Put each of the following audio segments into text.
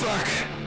Salut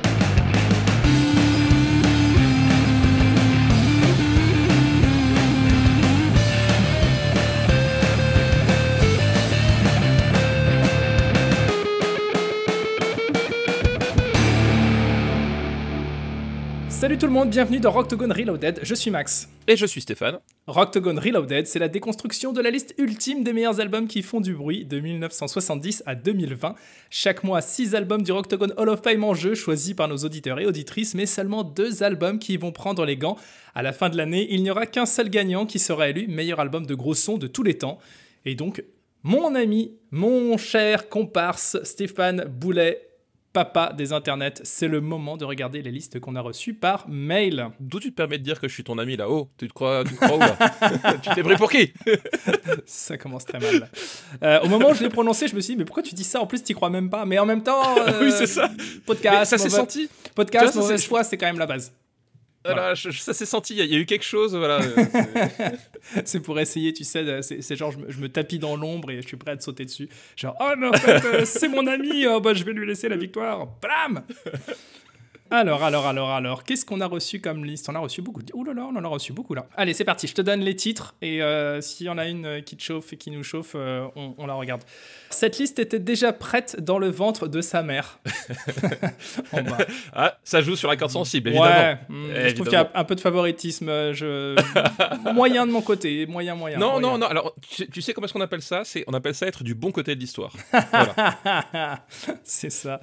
tout le monde, bienvenue dans Rocktogone Reloaded, je suis Max. Et je suis Stéphane. Rocktogone Reloaded, c'est la déconstruction de la liste ultime des meilleurs albums qui font du bruit de 1970 à 2020. Chaque mois, 6 albums du Rocktogone Hall of Fame en jeu, choisis par nos auditeurs et auditrices, mais seulement 2 albums qui vont prendre les gants. À la fin de l'année, il n'y aura qu'un seul gagnant qui sera élu meilleur album de gros son de tous les temps. Et donc, mon ami, mon cher comparse Stéphane Boulet papa des internets, c'est le moment de regarder les listes qu'on a reçues par mail. D'où tu te permets de dire que je suis ton ami là-haut? Tu te crois, tu te crois où là? Tu t'es pris pour qui? Ça commence très mal. Euh, au moment où je l'ai prononcé, je me suis dit, mais pourquoi tu dis ça? En plus, tu crois même pas. Mais en même temps, euh, oui, c'est ça. Podcast, Mais ça s'est senti. Podcast, mauvaise foi, c'est quand même la base. Voilà, je- je- ça s'est senti. Il y, a- il y a eu quelque chose. Voilà. c'est- pour essayer, tu sais, c'est genre, je me, je me tapis dans l'ombre et je suis prêt à te sauter dessus. Genre, oh non, en fait, euh, c'est mon ami, oh, bah, je vais lui laisser la victoire. Blam Alors, alors, alors, alors, qu'est-ce qu'on a reçu comme liste? On a reçu beaucoup. Ouh là là, on en a reçu beaucoup là. Allez, c'est parti, je te donne les titres et euh, s'il y en a une qui te chauffe et qui nous chauffe, euh, on, on la regarde. Cette liste était déjà prête dans le ventre de sa mère. en bas. Ah, ça joue sur la corde sensible, évidemment. Ouais, hmm, je trouve Évidemment. qu'il y a un peu de favoritisme. Je... moyen de mon côté, moyen, moyen. Non, moyen. non, non. Alors, tu sais, tu sais comment est-ce qu'on appelle ça? C'est on appelle ça être du bon côté de l'histoire. Voilà. c'est ça.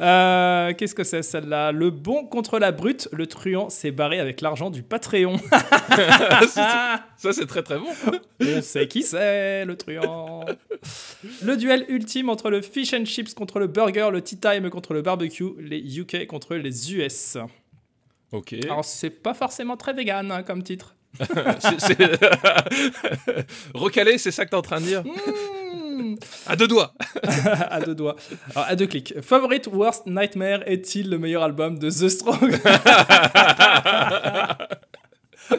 Euh, Qu'est-ce que c'est celle-là? Le bon contre la brute, le truand s'est barré avec l'argent du Patreon. ça, c'est très très bon. On sait qui c'est, le truand. Le duel ultime entre le fish and chips contre le burger, le tea time contre le barbecue, les UK contre les US. Ok. Alors, c'est pas forcément très vegan hein, comme titre. Recalé, c'est ça que t'es en train de dire Hmm. À deux doigts. à deux doigts. Alors, à deux clics. Favorite Worst Nightmare est-il le meilleur album de The Strong?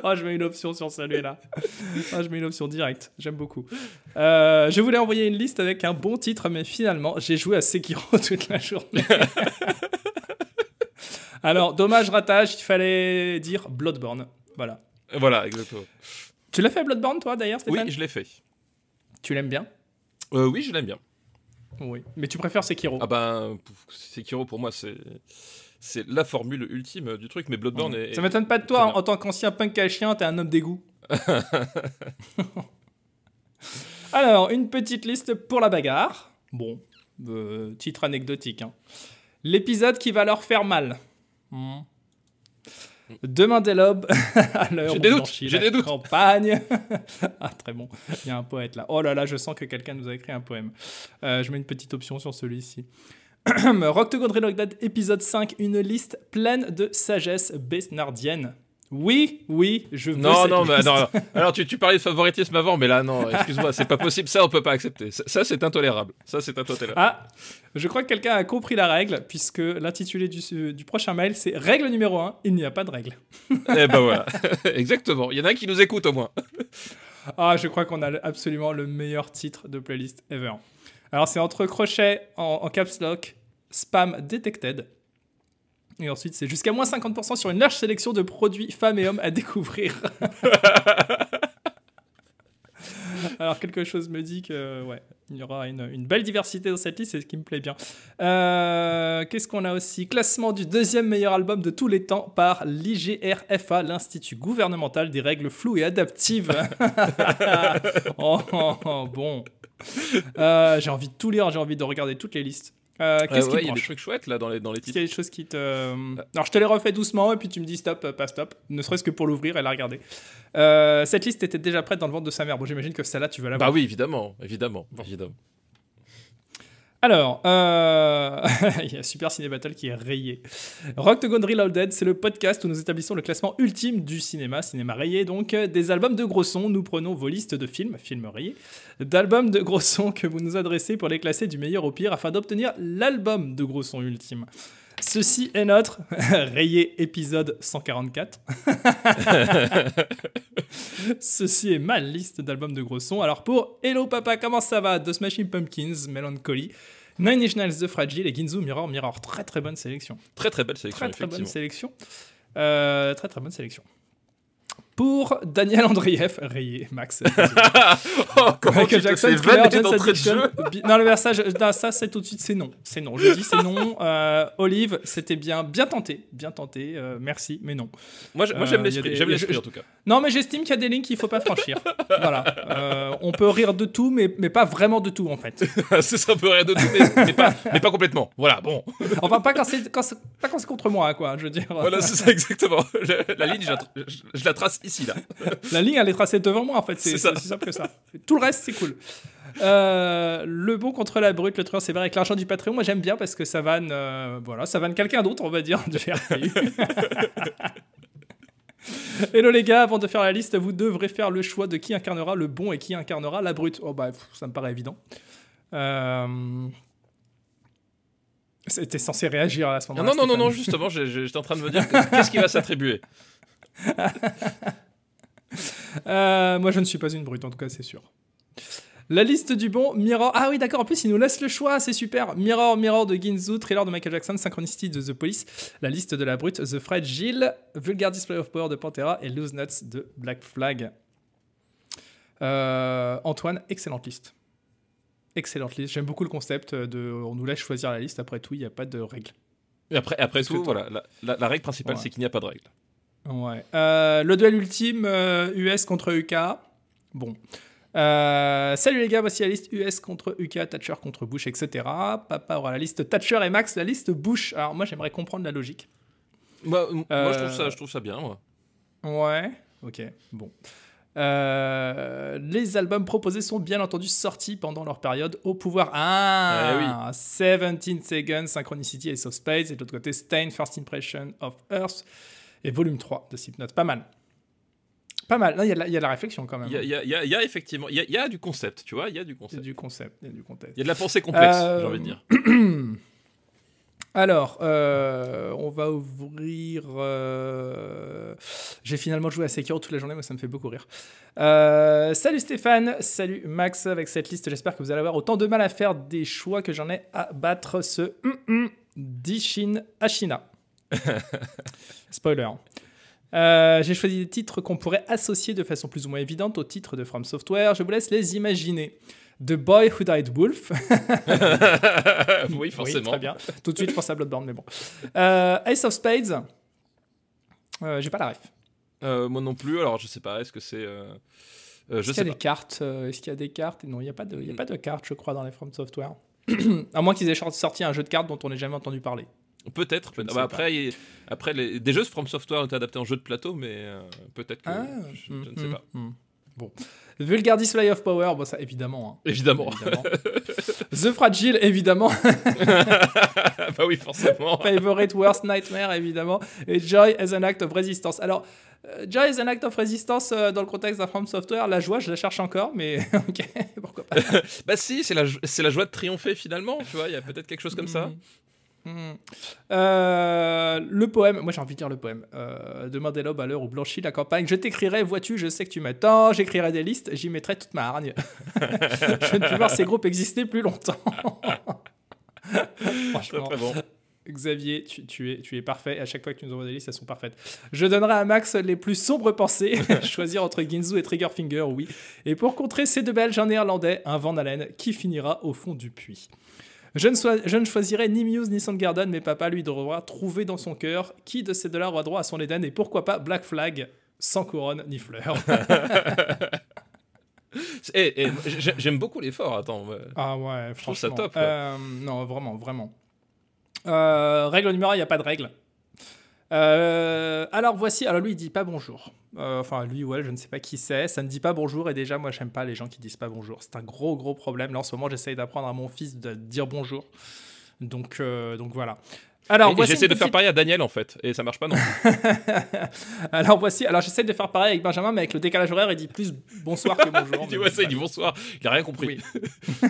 Oh, je mets une option sur celui-là. Oh, je mets une option directe. J'aime beaucoup. Euh, je voulais envoyer une liste avec un bon titre, mais finalement, j'ai joué à Sekiro toute la journée. Alors, dommage ratage, il fallait dire Bloodborne. Voilà. Voilà, exactement. Tu l'as fait Bloodborne, toi, d'ailleurs, Oui, Stéphane je l'ai fait. Tu l'aimes bien Euh, oui, je l'aime bien. Oui. Mais tu préfères Sekiro Ah ben, Sekiro pour moi c'est c'est la formule ultime du truc, mais Bloodborne est. Ça m'étonne pas de toi, très en, en tant qu'ancien punk à chien, t'es un homme d'égout. Alors, une petite liste pour la bagarre. Bon, euh, titre anecdotique. hein. L'épisode qui va leur faire mal. Hmm. Demain dès l'aube, à l'heure J'ai des doutes, j'ai la des doutes. campagne. ah, très bon. Il y a un poète là. Oh là là, je sens que quelqu'un nous a écrit un poème. Euh, je mets une petite option sur celui-ci. Rock to épisode 5, une liste pleine de sagesse besnardienne. Oui, oui, je veux Non, cette non, mais liste. non. Alors tu, tu parlais de favoritisme avant, mais là non, excuse-moi, c'est pas possible. Ça on peut pas accepter. Ça, ça, c'est intolérable. Ça c'est intolérable. Ah, je crois que quelqu'un a compris la règle, puisque l'intitulé du, du prochain mail, c'est Règle numéro 1, il n'y a pas de règle. Eh ben voilà, exactement. Il y en a un qui nous écoute au moins. Ah, je crois qu'on a absolument le meilleur titre de playlist ever. Alors, c'est entre crochets en, caps lock, spam detected. Et ensuite, c'est jusqu'à moins 50% sur une large sélection de produits femmes et hommes à découvrir. Alors, quelque chose me dit que, ouais, il y aura une, une belle diversité dans cette liste, c'est ce qui me plaît bien. Euh, Qu'est-ce qu'on a aussi? Classement du deuxième meilleur album de tous les temps par l'IGRFA, l'Institut gouvernemental des règles floues et adaptives. oh, oh, oh, bon. Euh, j'ai envie de tout lire, j'ai envie de regarder toutes les listes. Euh, Qu'est-ce Euh, ouais, il y a des trucs chouettes là dans les dans les titres. y a des choses qui te. Alors, je te les refais doucement et puis tu me dis stop, euh, pas stop. Ne serait-ce que pour l'ouvrir et la regarder. Euh, cette liste était déjà prête dans le ventre de sa mère. Bon, j'imagine que celle-là, tu veux la voir. Bah oui, évidemment, évidemment, évidemment. Alors, euh, il y a Super Ciné Battle qui est rayé. Rock to Go Reloaded, c'est le podcast où nous établissons le classement ultime du cinéma, cinéma rayé, donc euh, des albums de gros sons. Nous prenons vos listes de films, films rayés, d'albums de gros sons que vous nous adressez pour les classer du meilleur au pire afin d'obtenir l'album de gros sons ultime. Ceci est notre rayé épisode 144. Ceci est ma liste d'albums de gros sons. Alors pour Hello Papa, comment ça va? The Smashing Pumpkins, Melancholy. Nine Inch Nails, The Fragile et Ginzu, Mirror, Mirror. Très très bonne sélection. Très très belle sélection, Très très bonne sélection. Euh, très très bonne sélection. Pour Daniel Andrieff, rayé, Max. oh, comment Michael tu Jackson, Thriller, d'entrée de jeu Non, le versage, ça c'est tout de suite, c'est non. C'est non. Je dis c'est non. Euh, Olive, c'était bien, bien tenté. Bien tenté. euh, merci, mais non. Moi, j'ai- moi, Euh, j'aime a l'esprit, j'aime l'esprit en tout cas. Non, mais j'estime qu'il y a des lignes qu'il faut pas franchir. voilà. Euh, on peut rire de tout, mais, mais pas vraiment de tout, en fait. c'est ça, un peu rien de tout, mais, mais pas, mais pas complètement. Voilà, bon. Enfin, pas quand c'est contre moi, quoi. Je veux dire. Voilà, c'est ça exactement. Je- la ligne, je la, tra- je- je la trace ici, là. La ligne, elle est tracée devant moi, en fait. C'est aussi simple que ça. Tout le reste, c'est cool. Euh, le bon contre la brute, le truand sévère avec l'argent du Patreon, moi j'aime bien parce que ça vanne, euh, voilà, ça vanne quelqu'un d'autre, on va dire, de. Hello les gars, avant de faire la liste, vous devrez faire le choix de qui incarnera le bon et qui incarnera la brute. Oh bah, pff, ça me paraît évident. Euh... C'était censé réagir à ce moment-là. non, non, non, non, justement, j'étais en train de me dire que- qu'est-ce qui va s'attribuer? Euh, moi, je ne suis pas une brute, en tout cas, c'est sûr. La liste du bon, Mirror. Ah oui, d'accord, en plus, il nous laisse le choix, c'est super. Mirror, Mirror de Ginzu, Thriller de Michael Jackson, Synchronicity de The Police, la liste de la brute, The Fragile, Vulgar Display of Power de Pantera et Loose Nuts de Black Flag. Euh, Antoine, excellente liste. Excellente liste. J'aime beaucoup le concept de. On nous laisse choisir la liste, après tout, il n'y a pas de règle. Et après, tout, voilà, la, la- la règle principale, Ouais. c'est qu'il n'y a pas de règle. Ouais. Euh, le duel ultime, euh, US contre UK. Bon. Euh, salut les gars, voici la liste US contre UK, Thatcher contre Bush, etc. Papa aura la liste Thatcher et Max, la liste Bush. Alors moi j'aimerais comprendre la logique. Moi, moi, Euh, je, trouve ça, je trouve ça bien, moi. Ouais. Ok. Bon. Euh, les albums proposés sont bien entendu sortis pendant leur période au pouvoir. Ah, 17 Seconds, Synchronicity, Ace of Spades. Et de l'autre côté, Stain, First Impression of Earth. Et volume 3 de Slipknot. Pas mal. Pas mal. Il y, a de la- il y a la réflexion quand même. Il y a, y y effectivement, il y a, du concept, tu vois, il y a du Il y a concept. du concept. Il y a du contexte. Il y a de la pensée complexe, Euh, j'ai envie de dire. Alors, euh, on va ouvrir. euh, J'ai finalement joué à Sekiro toute la journée, moi ça me fait beaucoup rire. Euh, salut Stéphane, salut Max avec cette liste. J'espère que vous allez avoir autant de mal à faire des choix que j'en ai à battre ce hum, hum d'Ishin Ashina. Spoiler. Euh, J'ai choisi des titres qu'on pourrait associer de façon plus ou moins évidente au titre de From Software. Je vous laisse les imaginer. The Boy Who Died Wolf. oui, forcément. Oui, très bien. Tout de suite, je pense à Bloodborne, mais bon. Euh, Ace of Spades. Euh, J'ai pas la ref. Euh, moi non plus, alors je sais pas, est-ce que c'est. euh, Est-ce qu'il y a pas. des cartes Est-ce qu'il y a des cartes? Non, il n'y a, pas de- il y a pas de cartes, je crois, dans les From Software. à moins qu'ils aient sorti un jeu de cartes dont on n'ait jamais entendu parler. Peut-être. Je ne Bah, après, il- après les... des jeux From Software ont été adaptés en jeu de plateau, mais euh, peut-être que. je, je hum, ne sais hum, pas. hum. Bon. Vulgar Display of Power, bon, ça, évidemment. hein. Évidemment. Évidemment. The Fragile, évidemment. bah oui, forcément. Favorite Worst Nightmare, évidemment. Et Joy as an Act of Resistance. Alors, euh, Joy as an Act of Resistance, euh, dans le contexte d'un From Software, la joie, je la cherche encore, mais ok, pourquoi pas. Bah si, c'est la, jo- c'est la joie de triompher finalement, tu vois, il y a peut-être quelque chose comme ça. Mhm. Euh, le poème, moi j'ai envie de dire le poème. Euh, Demain dès l'aube à l'heure où blanchit la campagne, je t'écrirai, vois-tu, je sais que tu m'attends, j'écrirai des listes, j'y mettrai toute ma hargne. je ne peux voir ces groupes exister plus longtemps. Franchement. très bon. Xavier, tu, tu es, tu es parfait. À chaque fois que tu nous envoies des listes, elles sont parfaites. Je donnerai à Max les plus sombres pensées. Choisir entre Ginzu et Triggerfinger, oui. Et pour contrer ces deux Belges, un néerlandais, un Van Halen, qui finira au fond du puits. Je ne, soi- je ne choisirai ni Muse ni Soundgarden, mais papa lui devra trouver dans son cœur qui de ces deux-là aura droit à son Eden et pourquoi pas Black Flag sans couronne ni et j'ai- j'aime beaucoup l'effort, attends. Ah ouais, Je trouve ça top. Euh, non, vraiment, vraiment. Euh, règle numéro 1, il n'y a pas de règle. Euh, alors voici, alors lui il dit pas bonjour. Euh, enfin lui ou elle, je ne sais pas qui c'est, ça ne dit pas bonjour et déjà moi j'aime pas les gens qui disent pas bonjour. C'est un gros gros problème. Là en ce moment j'essaye d'apprendre à mon fils de dire bonjour. Donc, euh, donc voilà. Alors J'essaie de faire pareil à Daniel en fait, et ça marche pas non. alors voici, alors j'essaie de faire pareil avec Benjamin, mais avec le décalage horaire il dit plus bonsoir que bonjour. il dit ouais, ça, il dit bonsoir, il a rien compris. Oui.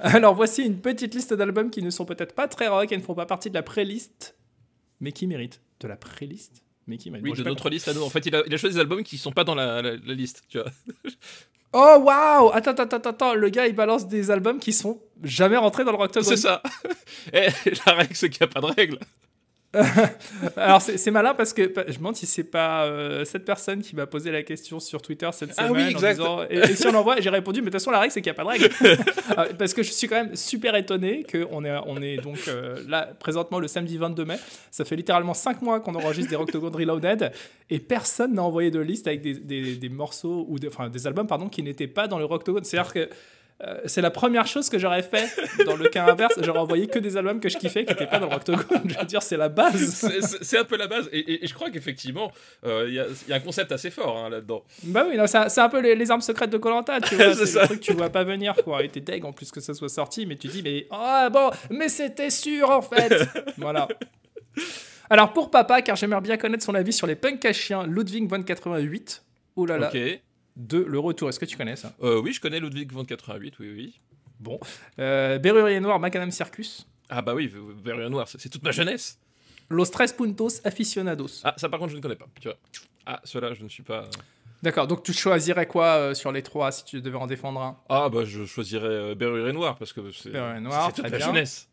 Alors voici une petite liste d'albums qui ne sont peut-être pas très rock et ne font pas partie de la playlist, mais qui méritent de la playlist, Mickey Mine. Oui, Bon, j'ai de notre liste à nous. En fait, il a, il a choisi des albums qui sont pas dans la, la- la liste, tu vois. Oh waouh Attends, attends, attends, attends, le gars il balance des albums qui sont jamais rentrés dans le Rocktogon. C'est ça. Et la règle, c'est qu'il n'y a pas de règle. Alors c'est malin parce que je me demande si c'est pas euh, cette personne qui m'a posé la question sur Twitter cette Ah semaine. oui, en disant- et, et si on l'envoie, j'ai répondu, mais de toute façon la règle c'est qu'il n'y a pas de règle. Euh, parce que je suis quand même super étonné qu'on est, on est donc euh, là présentement le samedi 22 mai. Ça fait littéralement 5 mois qu'on enregistre des Rocktogon Reloaded et personne n'a envoyé de liste avec des, des- des morceaux ou enfin, des albums pardon, qui n'étaient pas dans le Rocktogon. C'est-à-dire que euh, c'est la première chose que j'aurais fait dans le cas inverse. J'aurais envoyé que des albums que je kiffais qui n'étaient pas dans le Rocktogon. Je veux dire, c'est la base. C'est- un peu la base. Et, et- et je crois qu'effectivement, euh, il y, a- il y a un concept assez fort hein, là-dedans. Bah oui, c'est un peu les, les armes secrètes de Colanta, tu vois. C'est le truc que tu vois pas venir, quoi. Et t'es deg en plus que ça soit sorti, mais tu dis, mais ah bon, mais c'était sûr en fait. voilà. Alors pour papa, car j'aimerais bien connaître son avis sur les punks à chiens Ludwig von 88. Oh là là, Ok. De Le Retour. Est-ce que tu connais ça? Euh, oui, je connais Ludwig von 88, oui, oui. Bon. Euh, Berrurier Noir, Macadam Circus. Ah bah oui, Verrier Noir, c'est toute ma jeunesse. Los Tres Puntos Aficionados. Ah, ça par contre, je ne connais pas, tu vois. Ah, cela, je ne suis pas... D'accord, donc tu choisirais quoi euh, sur les trois si tu devais en défendre un? Ah bah je choisirais euh, Berruyer Noir, parce que c'est toute ma jeunesse.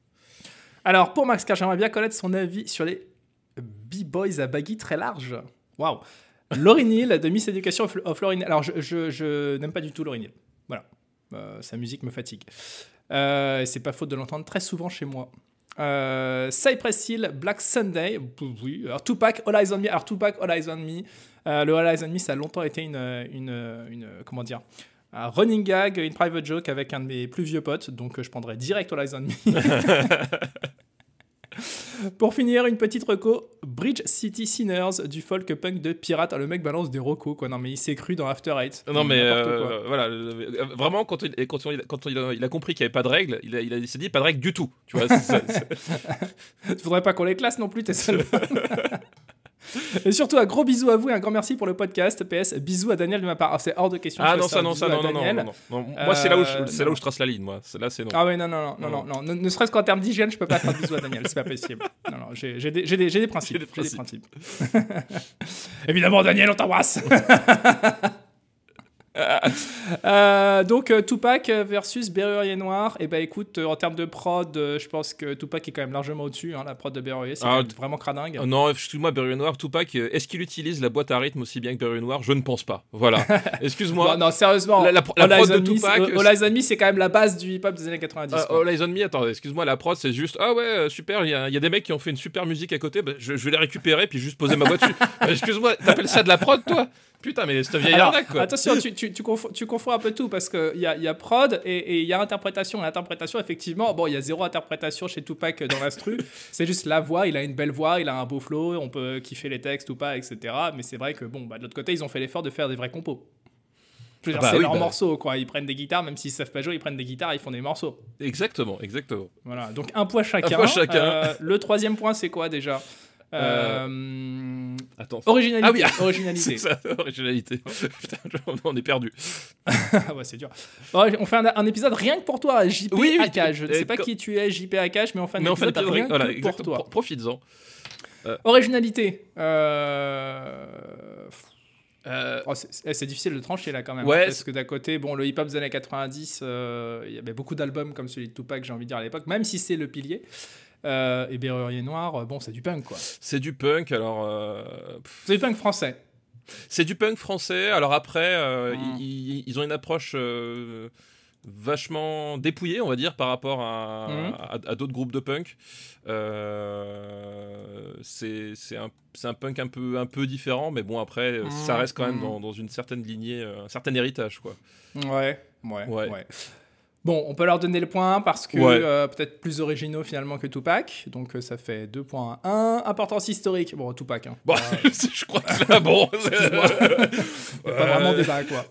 Alors, pour Max, car j'aimerais bien connaître son avis sur les B-Boys à baggy très large. Waouh Laurie Neal de Miss Education of, Neal. Alors, je, je- je n'aime pas du tout Laurie Neal. Voilà. Euh, sa musique me fatigue. Euh, c'est pas faute de l'entendre très souvent chez moi. Euh, Cypress Hill, Black Sunday, oui. Alors Tupac, All Eyes on Me. Alors Tupac, All Eyes on Me. Euh, le All Eyes on Me, ça a longtemps été une, une, une- comment dire, un running gag, une private joke avec un de mes plus vieux potes. Donc je prendrais direct All Eyes on Me. Pour finir, une petite reco, Bridge City Sinners du folk punk de Pirate. Ah, le mec balance des recos, quoi. Non, mais il s'est cru dans After Eight. Non mais euh, voilà, euh, vraiment quand il, quand il, quand il a, il a compris qu'il n'y avait pas de règles, il, s'est dit pas de règles du tout. Tu vois, c'est- c'est- Tu voudrais pas qu'on les classe non plus, tes seuls. Et surtout, un gros bisou à vous et un grand merci pour le podcast. PS, bisous à Daniel de ma part. Alors, c'est hors de question. que ah non ça non ça non non, non non non. Moi c'est là où je, Euh, c'est là où je trace la ligne moi. C'est là c'est non. Ah ouais, non, non, non, non, non, ne, ne serait-ce qu'en termes d'hygiène, je peux pas faire de bisous à Daniel, c'est pas possible. Non, non, j'ai j'ai des, j'ai des, j'ai des principes. J'ai des j'ai des principes. Évidemment, Daniel, on t'embrasse. Euh, donc euh, Tupac versus Berrurier Noir et bah écoute euh, en termes de prod euh, je pense que Tupac est quand même largement au-dessus hein, la prod de Berrurier c'est Ah, vraiment cradingue Euh, non, excuse-moi, Berruyer Noir, Tupac, euh, est-ce qu'il utilise la boîte à rythme aussi bien que Berruyer Noir? Je ne pense pas. Voilà. Excuse-moi. non, non, sérieusement La- la- prod de Tupac, All Eyes on Me, c'est quand même la base du hip-hop des années 90 Euh, quoi. All Eyes on Me, attends, excuse-moi, la prod, c'est juste Ah ouais, euh, super, il y, a il y a des mecs qui ont fait une super musique à côté, bah, je, je vais les récupérer puis juste poser ma. Euh, excuse-moi, t'appelles ça de la prod, toi? Putain, mais c'est ta vieille Alors, arnaque, quoi. attention, tu, tu, tu, confonds, tu confonds un peu tout parce qu'il y a, y a prod et il y a interprétation. L'interprétation, effectivement, bon, il y a zéro interprétation chez Tupac dans l'instru. c'est juste la voix, il a une belle voix, il a un beau flow, on peut kiffer les textes ou pas, etc. Mais c'est vrai que, bon, bah, de l'autre côté, ils ont fait l'effort de faire des vrais compos. Ah bah c'est oui, leurs bah. morceaux, quoi. Ils prennent des guitares, même s'ils savent pas jouer, ils prennent des guitares, ils font des morceaux. Exactement, exactement. Voilà, donc un point chacun. point chacun. Euh, le troisième point, c'est quoi déjà? Euh, Attends. Originalité. Ah oui, originalité. C'est ça, originalité. Putain, on est perdu. Ah ouais, c'est dur. On fait un, un épisode rien que pour toi, JP Oui, oui, Akash. Je ne et sais pas qui tu es, JP Akash, mais on fait un Mais épisode rien voilà, que pour toi. Pro- Profites-en. Originalité. Euh... Euh, oh, c'est- c'est difficile de trancher là quand même. Ouais, parce que d'un côté, bon, le hip-hop des années 90, euh, il y avait beaucoup d'albums comme celui de Tupac, j'ai envie de dire à l'époque, même si c'est le pilier. Euh, et Berrurier Noir, euh, bon, c'est du punk quoi. c'est du punk, alors. euh, C'est du punk français. C'est du punk français. Alors après, Mm. ils, ils ont une approche vachement dépouillée, on va dire, par rapport à, Mm. à, à d'autres groupes de punk. Euh, c'est un, un punk un peu, un peu différent, mais bon, après, ça Mm. reste quand même Mm. dans, dans une certaine lignée, un certain héritage, quoi. Ouais, ouais, ouais. Ouais. Bon, on peut leur donner le point parce que Ouais. euh, peut-être plus originaux finalement que Tupac. Donc euh, ça fait 2 points à 1. Importance historique. Bon, Tupac. Hein. Bon, Euh, je crois que là, bon. pas vraiment débat quoi.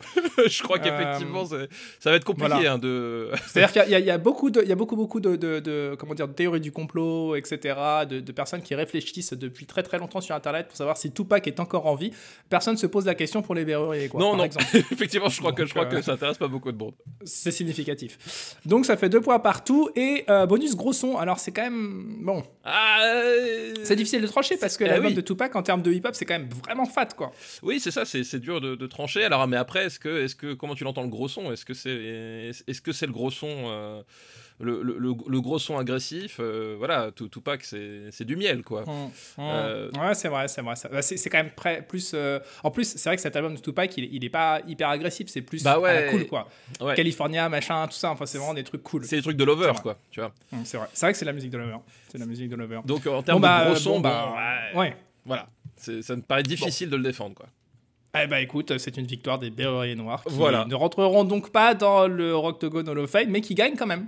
je crois qu'effectivement, ça va être compliqué voilà. hein, de. C'est-à-dire qu'il y a- y, beaucoup de, il y a beaucoup, beaucoup de, de- de- comment dire, de théories du complot, etc., de, de personnes qui réfléchissent depuis très très longtemps sur Internet pour savoir si Tupac est encore en vie. Personne se pose la question pour les verruriers, quoi. non, par non, exemple. effectivement, je crois, que, je crois que ça intéresse pas beaucoup de monde. C'est significatif. Donc ça fait deux points partout et euh, bonus gros son. Alors c'est quand même bon. Ah, euh, C'est difficile de trancher parce que Eh l'album oui. de Tupac en termes de hip-hop c'est quand même vraiment fat quoi. Oui, c'est ça, c'est c'est dur de, de trancher. Alors, mais après, est-ce que, est-ce que, comment tu l'entends le gros son? Est-ce que c'est, est-ce que c'est le gros son, euh, le, le, gros son agressif euh, Voilà, tout Tupac, c'est du miel, quoi. Euh, Ouais c'est vrai c'est vrai. C'est quand même près, plus. euh, En plus c'est vrai que cet album de Tupac il, il est pas hyper agressif c'est plus Bah à la ouais. cool quoi. Ouais. California machin tout ça enfin c'est vraiment des trucs cool. C'est des trucs de lover, quoi. Tu vois. Hum, C'est vrai c'est vrai que c'est la musique de Lover. C'est la musique de Lover. Donc, en termes Bon, bah, de gros son, bon, bah, ouais, ouais. voilà. Ça me paraît difficile de le défendre, quoi. Eh bah écoute, c'est une victoire des Berruriers Noirs qui Voilà. ne rentreront donc pas dans le Octogone Hall of Fame, mais qui gagnent quand même.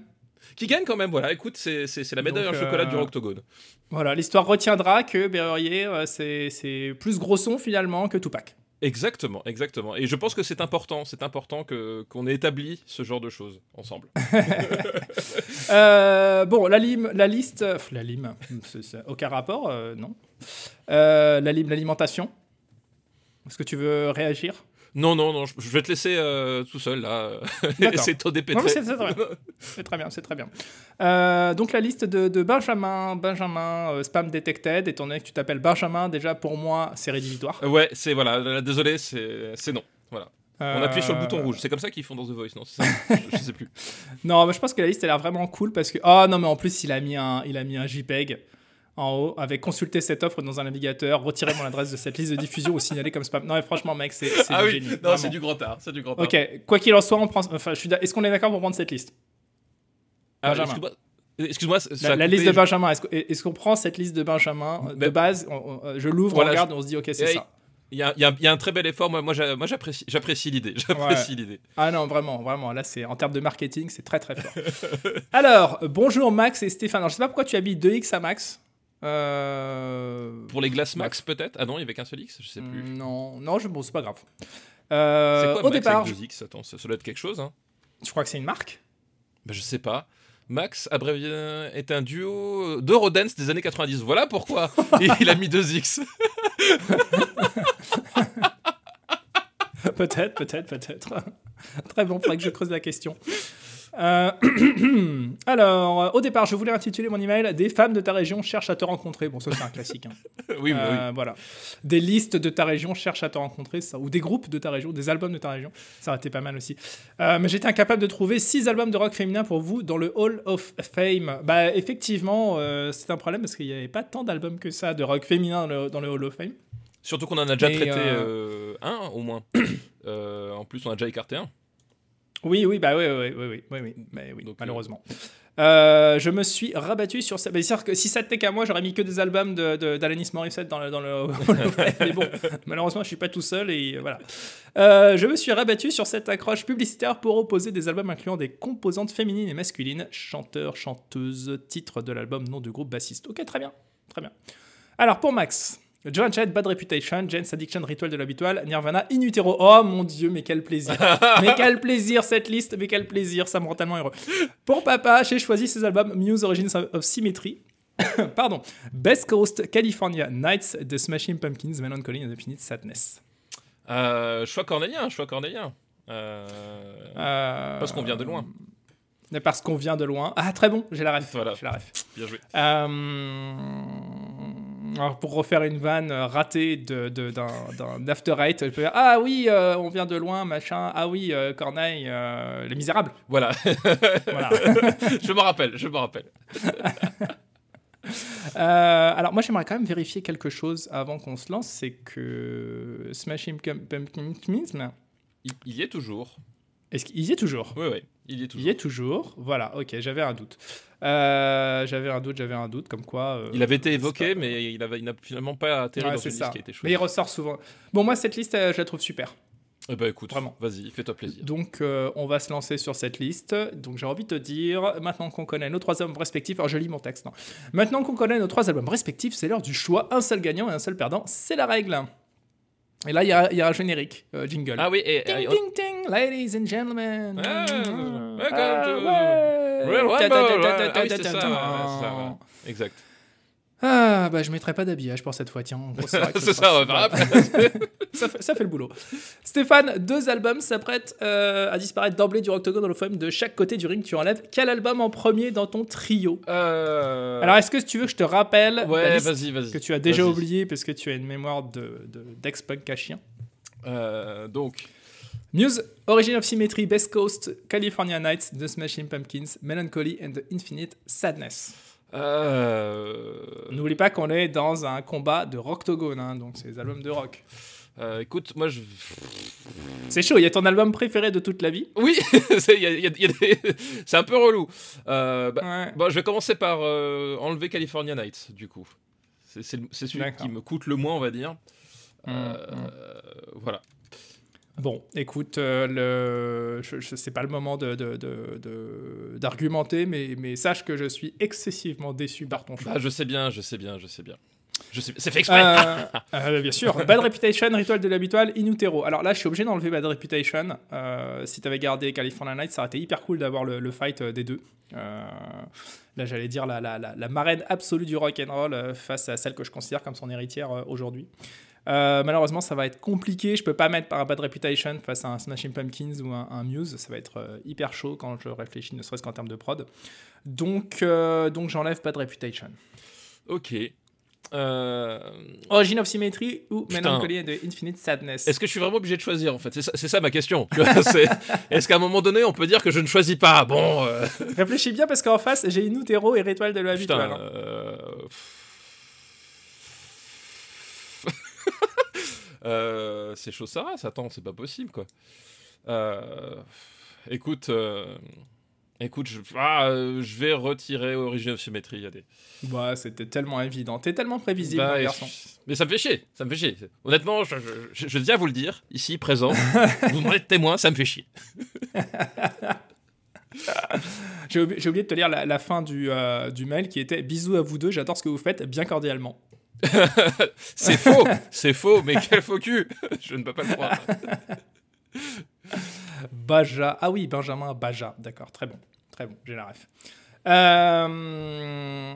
Qui gagne quand même, voilà. Écoute, c'est la médaille en chocolat euh, du Octogone. Voilà, l'histoire retiendra que Berrurier, euh, c'est plus gros son finalement que Tupac. Exactement, exactement. Et je pense que c'est important, c'est important que qu'on ait établi ce genre de choses ensemble. Euh, bon, la, lime, la liste... euh, la lime, aucun rapport, euh, non. Euh, la lime, l'alimentation. Est-ce que tu veux réagir? Non, non, non, je je vais te laisser euh, tout seul là. C'est mais dépêtré. c'est très bien. C'est très bien, c'est très bien. Euh, donc la liste de, de Benjamin, Benjamin euh, spam detected, étant donné que tu t'appelles Benjamin, déjà pour moi c'est rédhibitoire. Ouais, c'est voilà, là, désolé, c'est non. Voilà. On appuie sur le bouton rouge. C'est comme ça qu'ils font dans The Voice, non ça? Je, je sais plus. Non, mais je pense que la liste elle a l'air vraiment cool parce que oh non mais en plus il a mis un il a mis un JPEG en haut avec consulter cette offre dans un navigateur, retirer mon adresse de cette liste de diffusion ou signaler comme spam. Non mais franchement mec c'est Ah oui, génie. non, c'est du grand art, c'est du grand art. Ok, quoi qu'il en soit, on prend. Enfin, je suis. d'a- Est-ce qu'on est d'accord pour prendre cette liste? Ah, Benjamin. excuse-moi, La, la liste de Benjamin. Est-ce qu'on prend cette liste de Benjamin euh, de base on- on- euh, Je l'ouvre, Voilà, on regarde, on se dit ok c'est ça. Il y, a, il y a- il y a un très bel effort. Moi, moi, j'a- moi, j'apprécie, j'apprécie l'idée. J'apprécie l'idée. Ah non, vraiment, vraiment. Là, c'est en termes de marketing, c'est très très fort. Alors, bonjour Max et Stéphane. Alors, je sais pas pourquoi tu habilles 2X à Max. Euh... Pour les Glass Max, peut-être? Ah non, il y avait qu'un seul X, je sais plus. Non, non, je... bon, c'est pas grave. Euh, c'est quoi au Max départ, avec deux X? Attends, ça, ça doit être quelque chose. Hein. je crois que c'est une marque. Bah, je sais pas. Max abrévié est un duo d'Eurodance des années 90. Voilà pourquoi il il a mis deux X. peut-être, peut-être, peut-être. Très bon, faudrait que je creuse la question. Euh, alors, euh, au départ, je voulais intituler mon email Des femmes de ta région cherchent à te rencontrer. Bon, ça, c'est un classique. hein. oui, oui. Euh, Voilà. Des listes de ta région cherchent à te rencontrer, ça, ou des groupes de ta région, des albums de ta région. Ça aurait été pas mal aussi. Euh, mais j'étais incapable de trouver six albums de rock féminin pour vous dans le Hall of Fame. Bah, effectivement, c'est un problème parce qu'il n'y avait pas tant d'albums que ça de rock féminin dans le, dans le Hall of Fame. Surtout qu'on en a déjà traité un au moins. En plus, on a déjà écarté un. Oui, oui, bah oui, oui, oui, oui, oui, oui, mais oui Donc, euh, malheureusement. Euh, je me suis rabattu sur ça. Mais c'est sûr que si ça n'était qu'à moi, j'aurais mis que des albums de, de- d'Alanis Morissette dans le, dans le. Mais bon, malheureusement, je suis pas tout seul et euh, voilà. Euh, je me suis rabattu sur cette accroche publicitaire pour opposer des albums incluant des composantes féminines et masculines, chanteurs, chanteuses, titre de l'album, nom du groupe, bassiste. Ok, très bien, très bien. Alors pour Max. Joan Jett, Bad Reputation, Jane's Addiction, Ritual de l'habituel, Nirvana, In Utero. Oh mon dieu, mais quel plaisir. mais quel plaisir cette liste, mais quel plaisir, ça me rend tellement heureux. Pour papa, j'ai choisi ses albums Muse Origins of Symmetry. Pardon. Best Coast, California Nights, The Smashing Pumpkins, Melancholy and Infinite Sadness. Euh, choix cornélien, choix cornélien. Euh, Euh, Parce qu'on vient de loin. Parce qu'on vient de loin. Ah, très bon, j'ai la ref. Voilà. J'ai la ref. Bien joué. Euh, Alors pour refaire une vanne euh, ratée de, de- d'un, d'un After Eight, je peux dire Ah oui, euh, on vient de loin, machin. Ah oui, euh, Corneille, euh, Les Misérables. Voilà. Voilà. je me rappelle, je me rappelle. Alors moi j'aimerais quand même vérifier quelque chose avant qu'on se lance, c'est que Smashing Pumpkins, il y est toujours. est-ce qu'il y est toujours Oui, oui, il y est Il toujours. y est toujours. Voilà, ok, j'avais un doute. Euh, j'avais un doute, j'avais un doute, comme quoi. euh, Il avait été évoqué, pas- mais il il n'a finalement pas atterri Ouais, dans une ça. liste qui a été Mais il ressort souvent. Bon, moi cette liste, euh, je la trouve super. Eh ben écoute, Vraiment. vas-y, fais-toi plaisir. Donc, euh, on va se lancer sur cette liste. Donc, j'ai envie de te dire, maintenant qu'on connaît nos trois albums respectifs, alors je lis mon texte. non. Maintenant qu'on connaît nos trois albums respectifs, c'est l'heure du choix. Un seul gagnant et un seul perdant, c'est la règle. Et là, il y a, il y a un générique, euh, jingle. Ah oui, et, Ding, et- ding, ding, ladies and gentlemen. Ah, Ah, welcome to ouais. Ta- Rumble, Ah oui, c'est ta- ça, ta- ouais, c'est ça, ouais. Exact. Ah, bah je mettrai pas d'habillage pour cette fois, tiens. C'est ça, va ça, fait, ça fait le boulot. Stéphane, deux albums s'apprêtent euh, à disparaître d'emblée du Octogone dans le film de chaque côté du ring. Tu enlèves quel album en premier dans ton trio? Euh... Alors, est-ce que tu veux que je te rappelle ouais, que tu as déjà oublié parce que tu as une mémoire de, d'ex-punk à chien? Euh, Donc. Muse, Origin of Symmetry, Best Coast, California Nights, The Smashing Pumpkins, Melancholy and the Infinite Sadness. Euh... N'oublie pas qu'on est dans un combat de Rocktogone, hein, donc c'est des albums de rock. Euh, écoute, moi je. C'est chaud, il y a ton album préféré de toute la vie? Oui, c'est un peu relou. Euh, bah, bon, je vais commencer par euh, enlever California Nights, du coup. C'est celui qui me coûte le moins, on va dire. Mmh, mmh. Voilà. Bon, écoute, euh, le... je, sais pas le moment d'argumenter, de, de, mais, mais sache que je suis excessivement déçu par ton choix. Bah, je sais bien, je sais bien, je sais bien. Je sais... C'est fait exprès. Euh, euh, bien sûr. Bad Reputation, Ritual de l'habituel, Inutero. Alors là, je suis obligé d'enlever Bad Reputation. si tu avais gardé California Night, ça aurait été hyper cool d'avoir le, fight des deux. là, j'allais dire la, la, la, la, marraine absolue du rock and roll face à celle que je considère comme son héritière aujourd'hui. Euh, malheureusement, ça va être compliqué. Je peux pas mettre par Bad Reputation face à un Smashing Pumpkins ou un, Muse. Ça va être euh, hyper chaud quand je réfléchis, ne serait-ce qu'en termes de prod. Donc, euh, donc j'enlève Bad Reputation. Ok. Origin of Symmetry ou Melancholy de Infinite Sadness. Est-ce que je suis vraiment obligé de choisir en fait? C'est ça, ma question. Est-ce qu'à un moment donné, on peut dire que je ne choisis pas? Bon. Réfléchis bien parce qu'en face, j'ai Inutero et Ritual de l'habituel. Putain. Euh, c'est chaud ça attends, c'est pas possible quoi. Euh, écoute, euh, écoute, je, ah, je vais retirer Origin of Symmetry. Allez. Bah, c'était tellement évident, t'es tellement prévisible, bah, garçon. Mais ça me fait chier, ça me fait chier. Honnêtement, je, je, je, tiens à vous le dire, ici, présent, vous m'en êtes témoin, ça me fait chier. J'ai oublié, de te lire la, la fin du, du mail qui était Bisous à vous deux, j'adore ce que vous faites, bien cordialement. C'est faux, c'est faux, mais quel faux cul Je ne peux pas le croire. Baja, ah oui, Benjamin Baja, d'accord, très bon, très bon, j'ai la ref. Euh,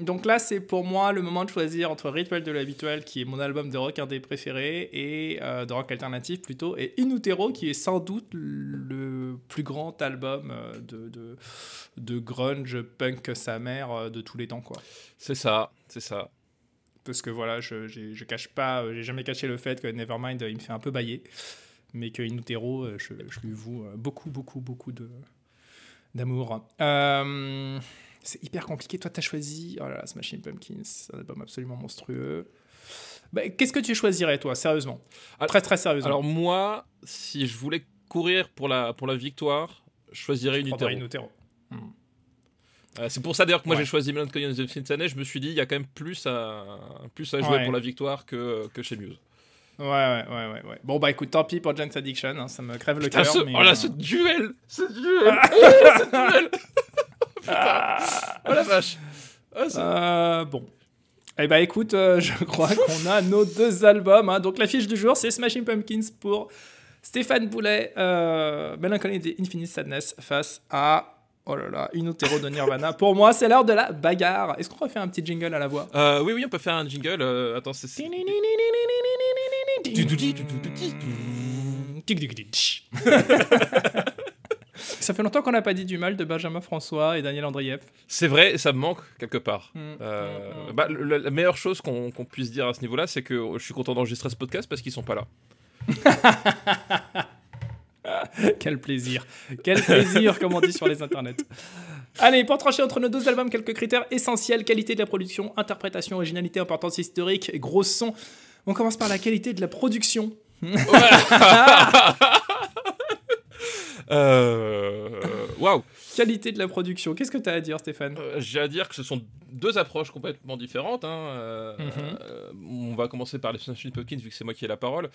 donc là, c'est pour moi le moment de choisir entre Ritual de l'habituel, qui est mon album de rock un des préférés, et euh, de rock alternatif plutôt, et Inutero, qui est sans doute le plus grand album euh, de, de, de grunge punk sa mère de tous les temps. quoi. C'est ça, c'est ça parce que voilà, je, je cache pas, euh, j'ai jamais caché le fait que Nevermind, euh, il me fait un peu bailler, mais que Inutero, euh, je, je lui voue beaucoup, beaucoup, beaucoup de d'amour. c'est hyper compliqué. Toi, tu as choisi oh là là, Smashing Pumpkins, un album absolument monstrueux. Bah, Qu'est-ce que tu choisirais, toi, sérieusement? Très, très sérieusement. Alors, moi, si je voulais courir pour la, pour la victoire, je choisirais Inutero. Inutero. Hmm. Euh, c'est pour ça d'ailleurs que moi j'ai choisi Melancholy of the Infinite Je me suis dit, il y a quand même plus à, plus à jouer pour la victoire que, que chez Muse. Ouais, ouais, ouais, ouais, Bon, bah écoute, tant pis pour Jane's Addiction, hein, ça me crève le cœur. Ce... Mais, oh là, euh, ce duel Ce duel oh, Ce duel Putain Oh la vache oh, euh, Bon. Eh bah écoute, je crois qu'on a nos deux albums. Hein. Donc l'affiche du jour, c'est Smashing Pumpkins pour Stéphane Boulet, Melancholy of the Infinite Sadness face à Oh là là, une de Nirvana. Pour moi, c'est l'heure de la bagarre. Est-ce qu'on peut faire un petit jingle à la voix? Euh, Oui, oui, on peut faire un jingle. Euh, attends, c'est. Ça fait longtemps qu'on n'a pas dit du mal de Benjamin François et Daniel Andrieff. C'est vrai, ça me manque quelque part. Euh, bah, la meilleure chose qu'on puisse dire à ce niveau-là, c'est que je suis content d'enregistrer ce podcast parce qu'ils sont pas là. Quel plaisir. Quel plaisir, comme on dit sur les internets. Allez, pour trancher entre nos deux albums, quelques critères essentiels qualité de la production, interprétation, originalité, importance historique, gros son. On commence par la qualité de la production. euh... Waouh! Qualité de la production. Qu'est-ce que tu as à dire, Stéphane? Euh, J'ai à dire que ce sont deux approches complètement différentes. Hein. Euh, mhm. euh, on va commencer par les Smashing Pumpkins, vu que c'est moi qui ai la parole.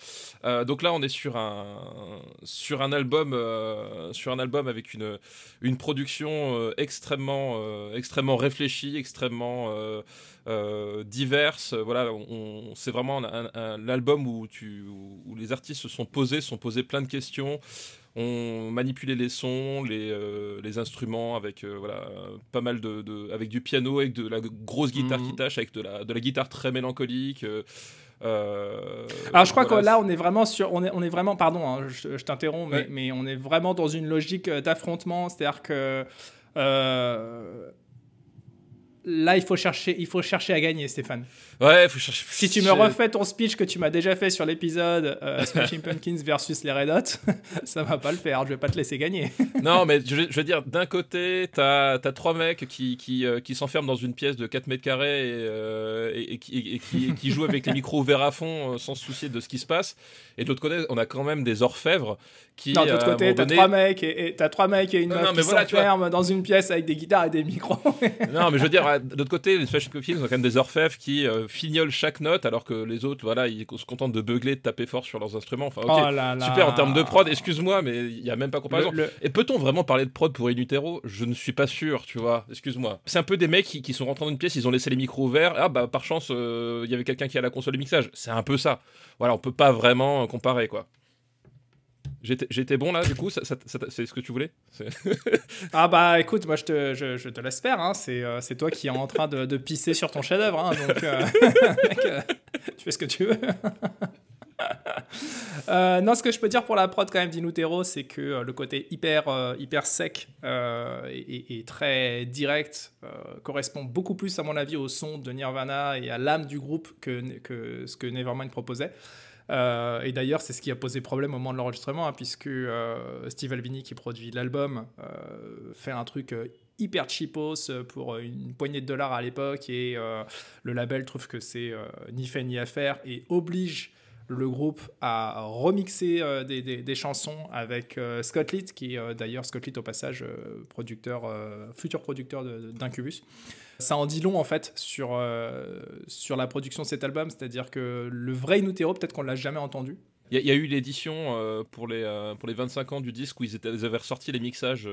donc là, on est sur un, sur un, album, sur un album avec une, une production extrêmement, extrêmement réfléchie, extrêmement diverse. Voilà, on, c'est vraiment l'album où, tu, où les artistes se sont posés, se sont posés plein de questions on manipulait les sons, les, les instruments avec voilà pas mal de, avec du piano, avec de la grosse guitare qui tâche, avec de la, de la guitare très mélancolique. Euh, Alors je crois que là on est vraiment sur, on est, on est vraiment, pardon, hein, je, t'interromps, mais, mais, on est vraiment dans une logique euh, d'affrontement, c'est-à-dire que euh, là il faut chercher, il faut chercher à gagner, Stéphane. Ouais, faut chercher. Si tu me refais ton speech que tu m'as déjà fait sur l'épisode euh, Smashing Pumpkins versus les Red Hot, ça va pas le faire. Je vais pas te laisser gagner. non, mais je, veux dire, d'un côté, t'as as trois mecs qui, qui, euh, qui s'enferment dans une pièce de 4 mètres carrés et, euh, et, qui, qui, jouent avec les micros ouverts à fond sans se soucier de ce qui se passe. Et de l'autre côté, on a quand même des orfèvres qui. Non, de l'autre côté, t'as trois mecs et t'as trois mecs et une meuf qui s'enferment dans une pièce avec des guitares et des micros. non, mais je veux dire, de l'autre côté, les Smashing Pumpkins ont quand même des orfèvres qui fignolent chaque note, alors que les autres, voilà, ils se contentent de beugler, de taper fort sur leurs instruments. Enfin, ok, oh super en termes de prod, excuse-moi, mais il n'y a même pas comparaison. Et peut-on vraiment parler de prod pour Inutero? Je ne suis pas sûr, tu vois, excuse-moi. C'est un peu des mecs qui, sont rentrés dans une pièce, ils ont laissé les micros ouverts, ah bah par chance, euh, il y avait quelqu'un qui a la console de mixage. C'est un peu ça. Voilà, on peut pas vraiment comparer, quoi. J'étais bon là, du coup, c'est ce que tu voulais? Ah bah écoute, moi je te, je, te l'espère, hein. euh, c'est toi qui es en train de, de pisser sur ton chef-d'œuvre, hein. donc euh, euh, tu fais ce que tu veux. non, ce que je peux dire pour la prod quand même d'Inutero, c'est que le côté hyper, hyper sec et, et, très direct correspond beaucoup plus à mon avis au son de Nirvana et à l'âme du groupe que, que ce que Nevermind proposait. Euh, et d'ailleurs, c'est ce qui a posé problème au moment de l'enregistrement, hein, puisque euh, Steve Albini, qui produit l'album, euh, fait un truc hyper cheapos pour une poignée de dollars à l'époque, et le label trouve que c'est ni fait ni à faire, et oblige le groupe à remixer des, des, chansons avec Scott Litt, qui est d'ailleurs Scott Litt au passage producteur, futur producteur d'Incubus. Ça en dit long en fait sur, euh, sur la production de cet album, c'est-à-dire que le vrai Inutero, peut-être qu'on l'a jamais entendu. Il y, a eu l'édition euh, pour, les, euh, pour les 25 ans du disque où ils, étaient, avaient ressorti les mixages.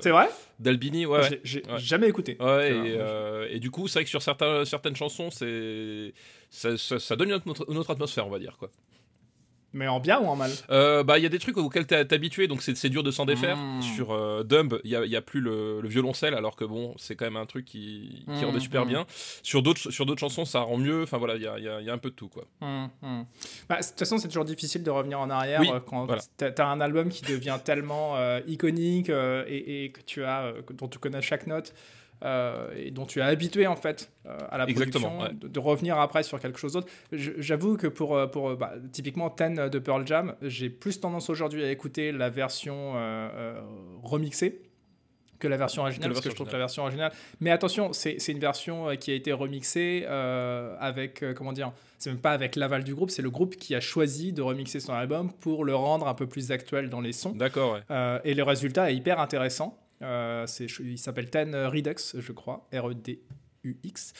c'est vrai D'Albini, ouais. J'ai jamais écouté. Ouais, et, du coup, c'est vrai que sur certains, certaines chansons, ça, ça, ça, donne une autre, une autre atmosphère, on va dire. quoi. Mais en bien ou en mal? Euh, Bah, il y a des trucs auxquels t'es habitué, donc c'est dur de s'en défaire. Hmm. Sur euh, Dumb, il n'y a, a, plus le, violoncelle, alors que bon, c'est quand même un truc qui, qui rendait hmm, super hmm. bien. Sur d'autres chansons, ça rend mieux. Enfin voilà, il y a, y a, un peu de tout, quoi. Bah, de toute façon, c'est toujours difficile de revenir en arrière euh, quand t'as un album qui devient tellement iconique et, et, que tu as, dont tu connais chaque note. Euh, et dont tu es habitué en fait euh, à la production, de, revenir après sur quelque chose d'autre. J'avoue que pour, euh, pour bah, typiquement Ten de Pearl Jam, j'ai plus tendance aujourd'hui à écouter la version remixée que la version originale, parce que je trouve que la version originale. Mais attention, c'est une version qui a été remixée avec, comment dire, c'est même pas avec l'aval du groupe, c'est le groupe qui a choisi de remixer son album pour le rendre un peu plus actuel dans les sons. D'accord, ouais. et le résultat est hyper intéressant. Euh, il s'appelle Ten Redux, je crois, R-E-D-U-X.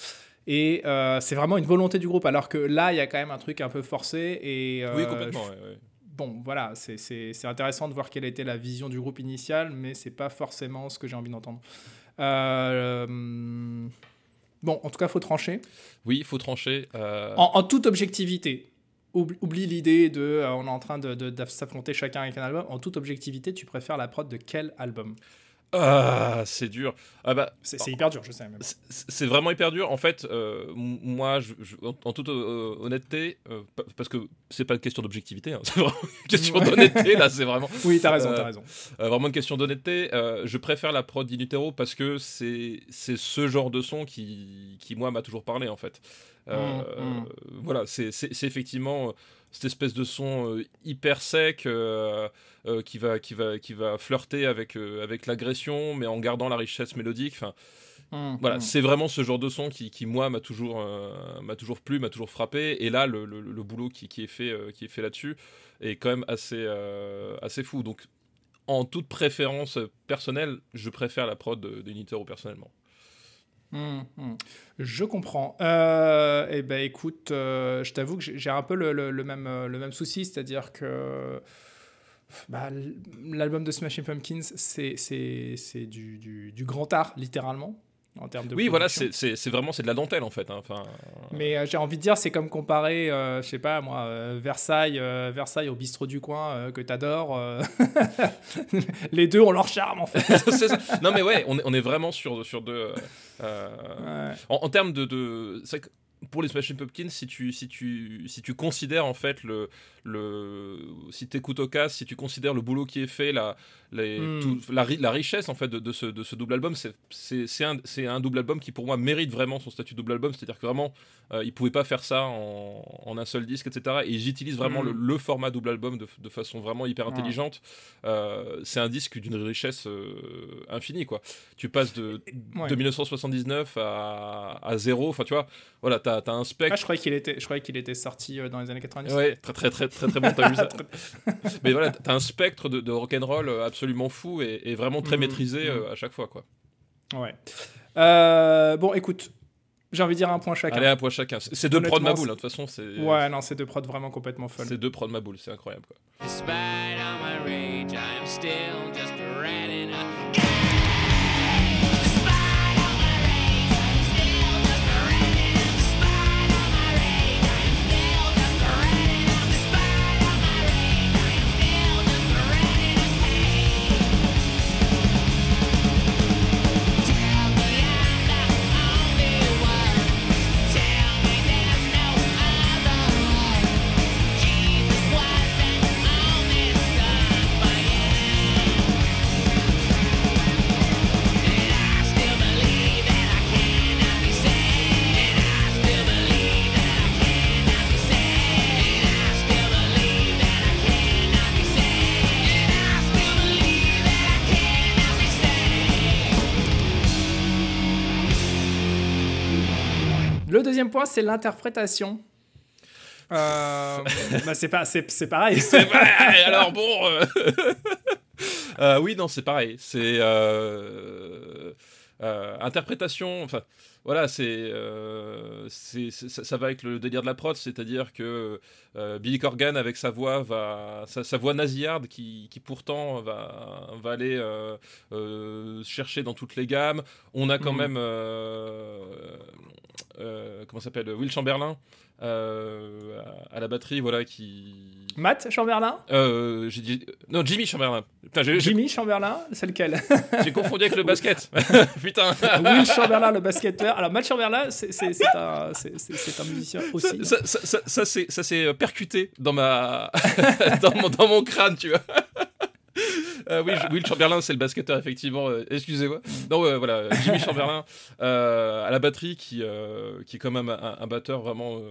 Et euh, c'est vraiment une volonté du groupe, alors que là, il y a quand même un truc un peu forcé. Et, euh, oui, complètement. Bon, voilà, c'est intéressant de voir quelle était la vision du groupe initial, mais c'est pas forcément ce que j'ai envie d'entendre. Bon, en tout cas, faut trancher. Oui, il faut trancher. En, toute objectivité. Oublie, l'idée de on est en train de, de s'affronter chacun avec un album. En toute objectivité, tu préfères la prod de quel album? Ah, c'est dur. Ah bah, c'est hyper dur, je sais. C'est vraiment hyper dur. En fait, euh, moi, je, en, toute euh, honnêteté, euh, parce que c'est pas une question d'objectivité, hein, c'est vraiment une question d'honnêteté, là, c'est vraiment. Oui, t'as raison, t'as raison. vraiment une question d'honnêteté. je préfère la prod d'Inutero parce que c'est ce genre de son qui, qui moi, m'a toujours parlé, en fait. Mmh, mmh. Voilà, c'est effectivement cette espèce de son euh, hyper sec euh, euh, qui, va, qui, va, qui va flirter avec, avec l'agression, mais en gardant la richesse mélodique. Enfin, mmh, voilà, mmh. c'est vraiment ce genre de son qui, qui moi, m'a toujours, m'a toujours plu, m'a toujours frappé. Et là, le, le, boulot qui, qui, est fait, qui est fait là-dessus est quand même assez, assez fou. Donc, en toute préférence personnelle, je préfère la prod de, de personnellement. Hum, hum. Je comprends. Euh, eh ben, écoute, euh, je t'avoue que j'ai un peu le, le, même, euh, le même souci, c'est-à-dire que bah, l'album de Smashing Pumpkins, c'est du, du, du, grand art, littéralement. En termes de Oui, voilà, production. c'est vraiment c'est de la dentelle en fait. hein. Enfin, Mais euh, j'ai envie de dire, c'est comme comparer, euh, je sais pas moi, euh, Versailles, euh, Versailles au bistrot du coin euh, que t'adores. euh. Les deux ont leur charme en fait. ça. Non mais ouais, on est, on est vraiment sur sur deux. euh, euh, Ouais. En, en termes de, pour les Smashing Pumpkins, si tu si tu si tu considères en fait le le si t'écoutes au casque, si tu considères le boulot qui est fait, la les, Hmm. tout- la, la richesse en fait de, de ce de ce double album, c'est un un double album qui pour moi mérite vraiment son statut double album, c'est-à-dire que vraiment euh, ils pouvaient pas faire ça en, en un seul disque, etc. Et ils utilisent vraiment Hmm. le, le format double album de, de façon vraiment hyper intelligente. Euh, c'est un disque d'une richesse euh, infinie quoi. Tu passes de Ouais. de 1979 à, à zéro. Enfin, tu vois, voilà, t'as as un Ah, spectre. je croyais qu'il était, je croyais qu'il était sorti euh, dans les années 90. ouais, très très très très très bon, t'as vu ça. Mais voilà, t'as un spectre de, de rock'n'roll euh, absolument fou et, et vraiment très Mhm, maîtrisé euh, à chaque fois, quoi. Ouais. Euh, bon, écoute, j'ai envie de dire un point chacun. Allez, un point chacun. C'est deux prods ma boule, hein, de toute façon, c'est Ouais, non, c'est deux prods vraiment complètement folles. c'est deux prods ma boule, c'est incroyable, quoi. Despite all my rage, I am still just deuxième point, c'est l'interprétation. Euh, bah, c'est pas, c'est, c'est pareil. C'est vrai, alors bon. euh, euh, oui, non, c'est pareil. C'est. euh, euh, interprétation. Enfin, voilà, c'est. euh, c'est- c'est- ça, ça va avec le délire de la prod, c'est-à-dire que euh, Billy Corgan, avec sa voix, va, sa, sa voix nasillarde, qui, qui pourtant va, va aller euh, euh, chercher dans toutes les gammes. On a quand Mhm. même. Euh, euh, comment ça s'appelle Will Chamberlain. euh, à, à la batterie, voilà, qui, Matt Chamberlain? Euh, j'ai dit non Jimmy Chamberlain. Putain, j'ai, Jimmy Chamberlain C'est lequel? j'ai confondu avec le basket. Putain. Will Chamberlain, le basketteur. Alors, Matt Chamberlain, c'est, c'est, c'est un, c'est, musicien aussi. Ça, ça, ça, c'est, percuté dans ma dans mon, dans mon crâne, tu vois. Euh, oui, Will Chamberlain, c'est le basketteur, effectivement. euh, excusez-moi. Non, ouais, voilà, Jimmy Chamberlain euh, à la batterie, qui, euh, qui est quand même un, un batteur vraiment euh,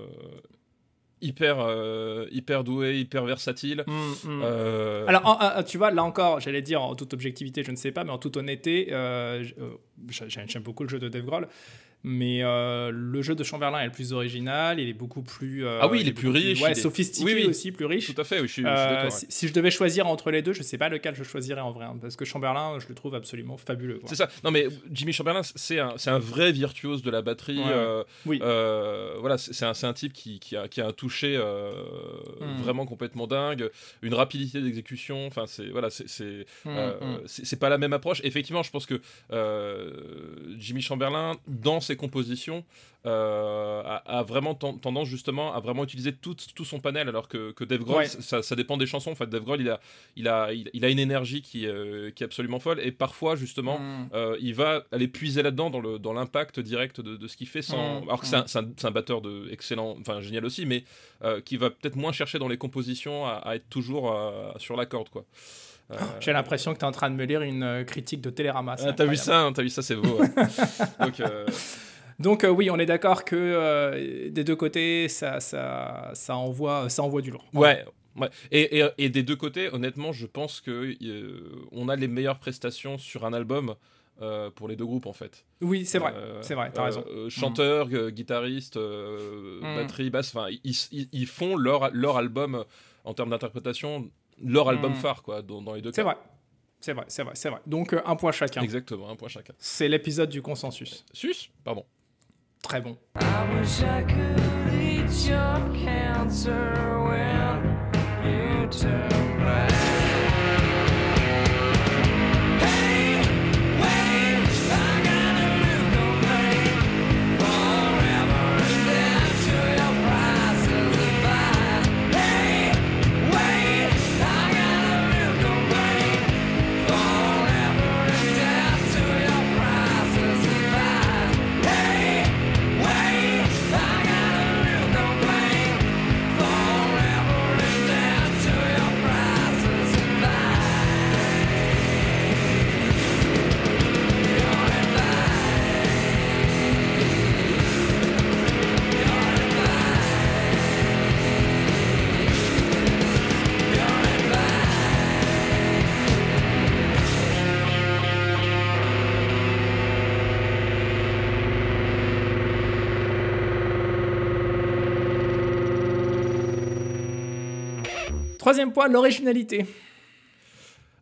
hyper, euh, hyper doué, hyper versatile. Mm, mm. Euh, Alors, en- en- tu vois, là encore, j'allais dire en toute objectivité, je ne sais pas, mais en toute honnêteté, euh, euh, j'aime beaucoup le jeu de Dave Grohl, mais euh, le jeu de Chamberlain est le plus original, il est beaucoup plus. euh, Ah oui, il est plus riche, Ouais, il est- sophistiqué Oui, oui. aussi, plus riche. tout à fait, oui, je suis, je suis Euh, ouais. si, si je devais choisir entre les deux, je ne sais pas lequel je choisirais en vrai, hein, parce que Chamberlain, je le trouve absolument fabuleux. C'est ça. Non, mais Jimmy Chamberlain, c'est un, un vrai virtuose de la batterie. Ouais. Oui. voilà, c'est un, un type qui, qui a, qui a un toucher euh, Mm. vraiment complètement dingue, une rapidité d'exécution. Enfin, c'est voilà, c'est c'est Mm, mm. pas la même approche. Effectivement, je pense que Jimmy Chamberlain, dans ses compositions, euh, a, a vraiment ten- tendance justement à vraiment utiliser tout, tout son panel, alors que, que Dave Grohl, Ouais. ça, ça dépend des chansons. En fait, Dave Grohl, il a, il a, il, a une énergie qui, euh, qui est absolument folle, et parfois justement. Mm. Euh, il va aller puiser là-dedans dans le dans l'impact direct de, de ce qu'il fait sans Mm, alors que c'est un, c'est un- c'est un batteur de excellent enfin génial aussi mais qui va peut-être moins chercher dans les compositions à, à être toujours sur la corde quoi Euh, J'ai l'impression que tu es en train de me lire une euh, critique de Télérama. ah, t'as vu ça hein, t'as vu ça c'est beau ouais. donc euh, Donc euh, oui, on est d'accord que des deux côtés, ça, ça, ça, envoie, ça envoie du lourd. ouais Ouais. Et, et, et des deux côtés, honnêtement, je pense que euh, on a les meilleures prestations sur un album euh, pour les deux groupes en fait. Oui, c'est vrai. Euh, c'est vrai, t'as euh, raison. euh, chanteur, euh, guitariste, euh, Mm. batterie, basse, enfin, ils, ils- ils font leur, leur album en termes d'interprétation, leur album Mm. phare, quoi, dans, dans les deux C'est cas. vrai. C'est vrai, c'est vrai, c'est vrai. Donc euh, un point chacun. Exactement, un point chacun. C'est l'épisode du consensus. Sus Pardon. Très bon. I wish I could eat your cancer when you turn Troisième point, l'originalité.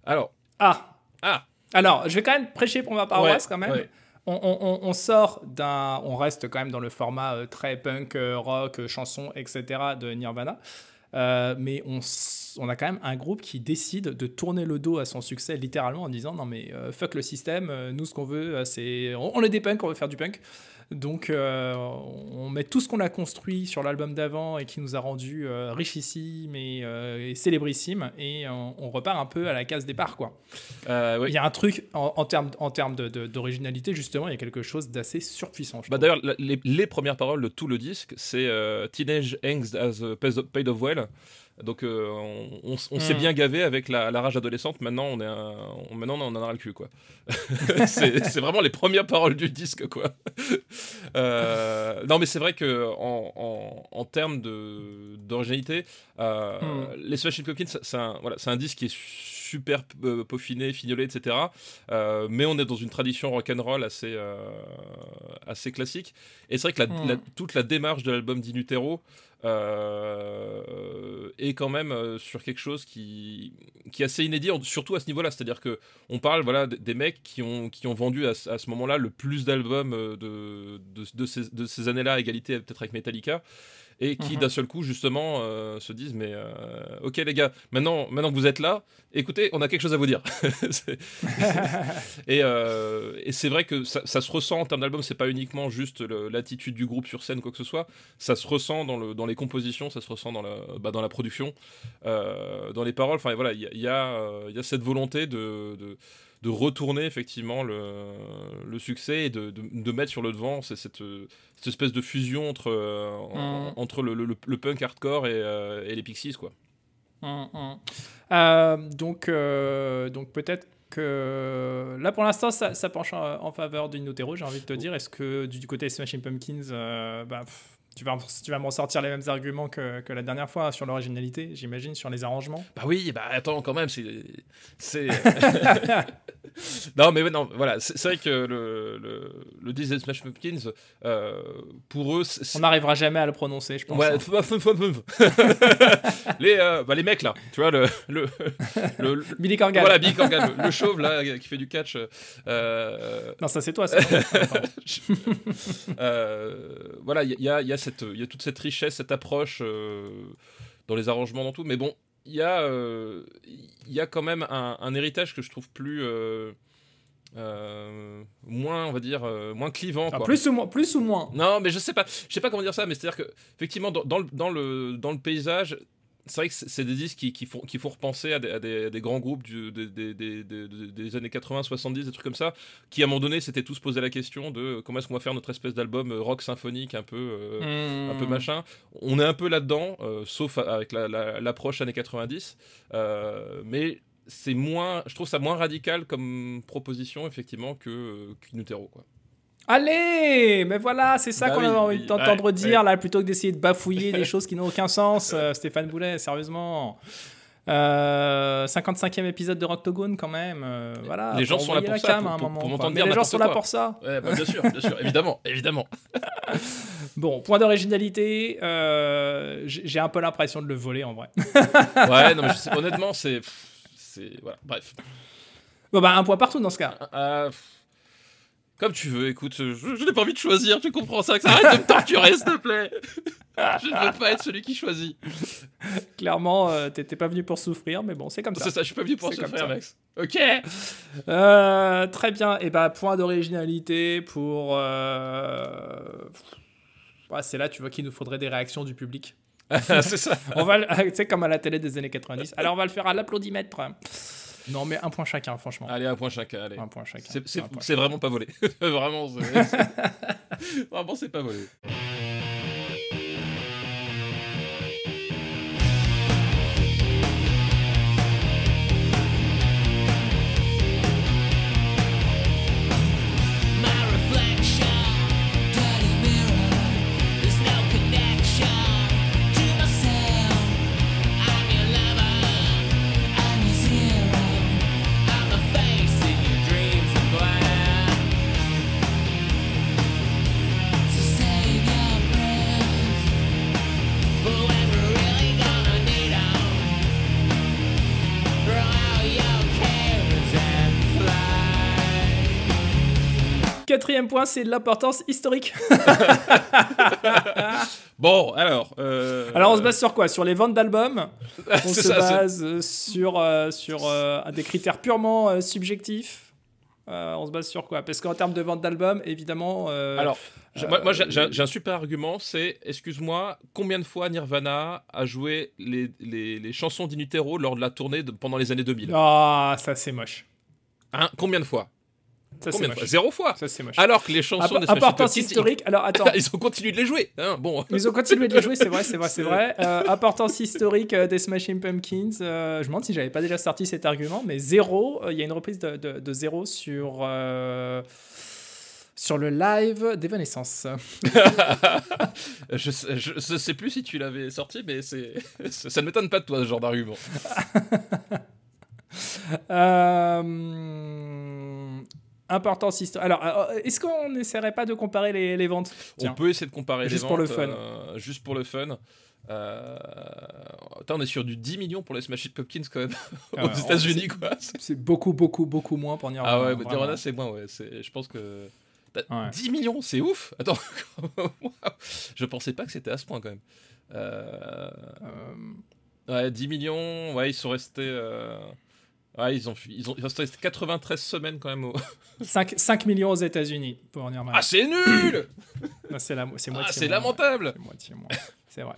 Alors, Ah, ah, alors, je vais quand même prêcher pour ma paroisse Ouais, quand même. ouais. On, on- on- on sort d'un, on reste quand même dans le format euh, très punk, euh, rock, euh, chanson, etc. de Nirvana. Mais on, on a quand même un groupe qui décide de tourner le dos à son succès littéralement en disant non mais fuck le système, nous ce qu'on veut c'est on, on est des punks, on veut faire du punk. Donc euh, on met tout ce qu'on a construit sur l'album d'avant et qui nous a rendu euh, richissime et, euh, et célébrissime et on, on repart un peu à la case départ quoi. oui. Il y a un truc en, en termes, en d'originalité, justement, il y a quelque chose d'assez surpuissant. Bah. D'ailleurs, les, les premières paroles de tout le disque, c'est Teenage Angst as a Paid of- Paid of Well. Donc, euh, on, s'est Mm. bien gavé avec la, la rage adolescente. Maintenant, on, est un- on- maintenant, on en a le cul, quoi. c'est vraiment les premières paroles du disque, quoi. Euh, non, mais c'est vrai que en, en, en termes de- d'originalité, euh, Mm. les Smashing Pumpkins, c'est- un, voilà, c'est un disque qui est super euh, peaufiné, fignolé, etc. Mais on est dans une tradition rock'n'roll assez, euh, assez classique. Et c'est vrai que la- Mm. la- toute la démarche de l'album d'Inutero est quand même euh, sur quelque chose qui, qui est assez inédit, surtout à ce niveau-là. C'est-à-dire que on parle voilà, des mecs qui ont, qui ont vendu à, à ce moment-là le plus d'albums euh, de, de, de ces, de ces années-là, à égalité peut-être avec Metallica. Et qui Mhm. d'un seul coup justement euh, se disent mais euh, ok les gars maintenant maintenant que vous êtes là écoutez on a quelque chose à vous dire et, euh, et c'est vrai que ça, ça se ressent en termes d'album, c'est pas uniquement juste l'attitude du groupe sur scène, quoi que ce soit. Ça se ressent dans, le, dans les compositions, ça se ressent dans la, bah, dans la production, dans les paroles. Enfin voilà, il y y, y a cette volonté de, de, de retourner effectivement le, le succès et de, de, de mettre sur le devant cette, cette espèce de fusion entre, euh, Mhm. entre le, le- le punk hardcore et, euh, et les Pixies, quoi. Hum, hum. Euh, donc, donc peut-être que là, pour l'instant, ça, ça penche en, en faveur d'Inutero, j'ai envie de te dire. Est-ce que du, côté Smashing Pumpkins, bah, pff, tu vas, tu vas me ressortir les mêmes arguments que, que la dernière fois sur l'originalité, j'imagine, sur les arrangements Bah oui, bah attends, quand même, c'est. non, mais non, voilà, c'est vrai que le, le, le des Smash Pumpkins, euh, pour eux. On n'arrivera jamais à le prononcer, je pense. Ouais, hein. les, euh, bah, les mecs là, tu vois, le. le, le- Billy Corgan. voilà, Big Corgan, le, chauve là, qui fait du catch. euh, Non, ça c'est toi. voilà, il y, a, y a cette, il y a toute cette richesse, cette approche euh, dans les arrangements, dans tout. Mais bon, il y a, euh, il y a quand même un, un héritage que je trouve plus, euh, euh, moins, on va dire, euh, moins clivant. Ah, quoi. plus, ou moins, plus ou moins Non, mais je sais pas, je sais pas comment dire ça, mais c'est-à-dire que effectivement dans, dans le, dans le dans le paysage, c'est vrai que c'est des disques qui, qui font qui font repenser à des, à des- à des grands groupes du- des, années 80, 70, des trucs comme ça, qui à un moment donné s'étaient tous posé la question de comment est-ce qu'on va faire notre espèce d'album euh, rock symphonique un peu euh, un peu Hum. machin. On est un peu là-dedans, euh, sauf avec la- la- l'approche années 90, euh, mais c'est moins, je trouve ça moins radical comme proposition effectivement que euh, qu'Inutero, quoi. Allez, mais voilà, c'est ça Bah qu'on oui, avait envie oui, de t'entendre ouais, dire là, plutôt que d'essayer de bafouiller des choses qui n'ont aucun sens. euh, Stéphane Boulet, sérieusement. Euh, 55e épisode de Rocktogone quand même. euh, voilà. Les gens sont là pour ça, cam pour- pour- moment. pour m'entendre dire les gens n'importe sont là pour ça. Ouais, bah, bien sûr, bien sûr, évidemment, évidemment. Bon, point d'originalité, euh, j'ai un peu l'impression de le voler en vrai. Ouais, non, mais je sais- honnêtement, c'est. c'est voilà, bref. bon, bah, un point partout dans ce cas. Comme tu veux, écoute, je, je n'ai pas envie de choisir, tu comprends ça, que ça arrête de me torturer, s'il te plaît. Je ne veux pas être celui qui choisit. Clairement, euh, t'étais pas venu pour souffrir, mais bon, c'est comme ça. C'est ça, je suis pas venu pour ça. Max. Ok. Euh, très bien. Et bah, point d'originalité pour. euh, ouais, c'est là, tu vois, qu'il nous faudrait des réactions du public. c'est ça. On va, tu sais, comme à la télé des années 90. Alors, on va le faire à l'applaudimètre. Non, mais un point chacun, franchement. Allez, un point chacun, allez. Un point chacun. C'est- vraiment pas volé. vraiment, c'est- c'est- vraiment, c'est pas volé. Quatrième point, c'est l'importance historique. Bon, alors. euh, Alors on se base sur quoi? Sur les ventes d'albums? On se ça, base euh, sur, euh, sur euh, des critères purement subjectifs On se base sur quoi? Parce qu'en termes de vente d'albums, évidemment... Alors, moi, moi, j'ai un super argument, c'est, excuse-moi, combien de fois Nirvana a joué les, les, les chansons d'Inutero lors de la tournée de- pendant les années 2000 Ah, ça c'est moche. Hein Combien de fois? Ça Combien de fois. Zéro fois Ça c'est moche. Alors que les chansons App- des Smashing importance Pumpkins, historique. Alors attends, Ils, ils ont continué de les jouer. Hein, bon. ils ont continué de les jouer, c'est vrai, c'est vrai, c'est vrai. Euh, importance historique euh, des Smashing Pumpkins. euh, je me demande si j'avais pas déjà sorti cet argument, mais zéro. Il y a une reprise de, de, de zéro sur sur le live d'Evanescence. je, sais, je, je sais plus si tu l'avais sorti, mais c'est, ça ne m'étonne pas de toi, ce genre d'argument. Euh, importance historique. Alors, euh, est-ce qu'on n'essaierait pas de comparer les, les ventes? Tiens. On peut essayer de comparer Juste les pour le ventes, fun. euh, juste pour le fun. Euh... Attends, on est sur du 10 millions pour les Smashing Pumpkins quand même Ah aux États-Unis quoi. C'est beaucoup, beaucoup, beaucoup moins pour Nirvana. Ah ouais, vraiment. Nirvana c'est moins ouais. Je pense que Ouais. 10 millions, c'est ouf. Attends, je pensais pas que c'était à ce point quand même. Euh... Euh, Ouais, 10 millions. Ouais, ils sont restés. Ouais, ils ont, ils ont, ils sont restés 93 semaines quand même. Au... 5, 5 millions aux États-Unis pour Nirvana. Ah, c'est nul. C'est la, c'est Ah, c'est lamentable. C'est moitié moins. C'est vrai.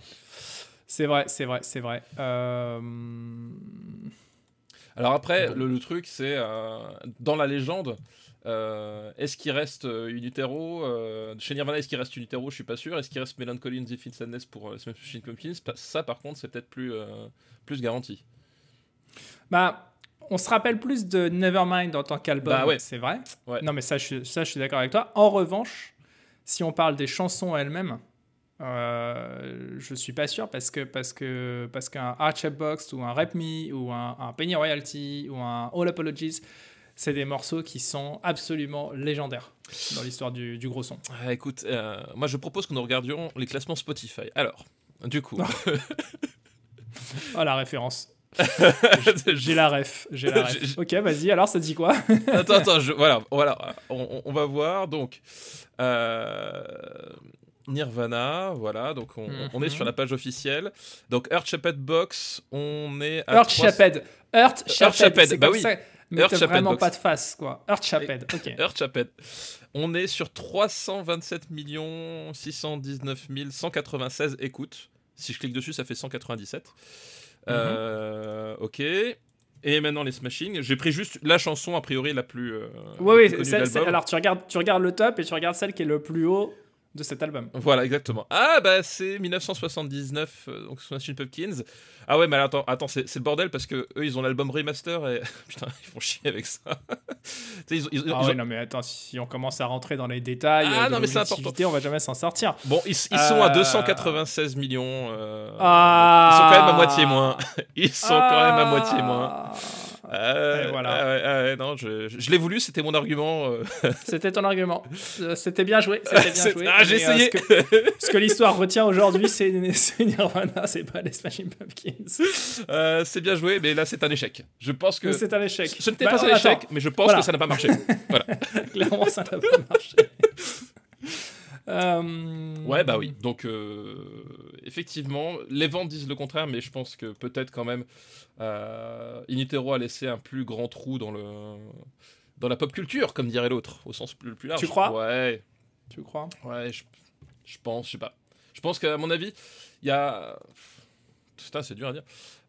C'est vrai, c'est vrai, c'est vrai. Euh, Alors après, Bon. le, le truc, c'est euh, dans la légende, euh, est-ce qu'il reste Unitero Chez Nirvana, est-ce qu'il reste Unitero Je suis pas sûr. Est-ce qu'il reste Melancholy and the Infinite Sadness pour Smashing Pumpkins? Ça, par contre, c'est peut-être plus, plus garanti. Bah, on se rappelle plus de Nevermind en tant qu'album, Bah ouais. c'est vrai. Ouais. Non, mais ça, je, suis- ça, je suis d'accord avec toi. En revanche, si on parle des chansons elles-mêmes, euh, je suis pas sûr parce que parce que parce qu'un Box ou un Rap Me ou un, un Penny Royalty ou un All Apologies, c'est des morceaux qui sont absolument légendaires dans l'histoire du, du gros son. Ah, écoute, euh, moi, je propose que nous regardions les classements Spotify. Alors, du coup, Oh la référence. J'ai la ref. J'ai la ref. Ok, vas-y. Alors, ça dit quoi? Attends, attends, je- voilà, voilà, on, va voir. Donc, euh, Nirvana, voilà, donc on, on est Mhm. sur la page officielle. Donc, Earth Shepherd Box, on est à Earth 300 Shaped. Earth Shaped. Shaped, c'est bah oui. ça. Mais Earth vraiment Box. pas de face, quoi. Earth Shaped. Ok. Earth Chapel. On est sur 327 619 196 écoutes. Si je clique dessus, ça fait 197. Euh, ok. Et maintenant les smashing. J'ai pris juste la chanson a priori la plus. euh, Oui, oui. celle- celle- alors, tu regardes, tu regardes le top et tu regardes celle qui est le plus haut de cet album. Voilà, exactement. Ah, bah c'est 1979, euh, donc Smashing Pumpkins. Ah ouais, mais attends, attends c'est le bordel parce que eux ils ont l'album remaster et. Putain, ils font chier avec ça. Ils ont- ils ont- Ah ils ouais, ont- non, mais attends, si on commence à rentrer dans les détails, Ah, euh, de non, mais c'est important. on va jamais s'en sortir. Bon, ils, ils sont à Euh, 296 millions. euh, Ah. Ils sont quand même à moitié moins. Ils sont quand même à moitié moins. Ah. Euh, Et voilà. ah ah non, je, je- je l'ai voulu, c'était mon argument. euh. C'était ton argument. Euh, C'était bien joué. C'était bien C'est- joué. ah, j'ai euh, essayé. ce que, ce que l'histoire retient aujourd'hui, c'est Nirvana, c'est pas les Smashing Pumpkins. Euh, c'est bien joué, mais là c'est un échec. Je pense que C'est un échec. ce n'était Bah, pas un échec, mais je pense Voilà. que ça n'a pas marché. voilà. Clairement, ça n'a pas marché. Euh, Ouais, bah oui. Donc euh, effectivement, les ventes disent le contraire, mais je pense que peut-être quand même euh, Initero a laissé un plus grand trou dans le dans la pop culture, comme dirait l'autre, au sens plus, plus large. Tu crois? Ouais. Tu crois? Ouais, je, je pense, je sais pas. Je pense qu'à mon avis, il y a. Putain, c'est dur à dire.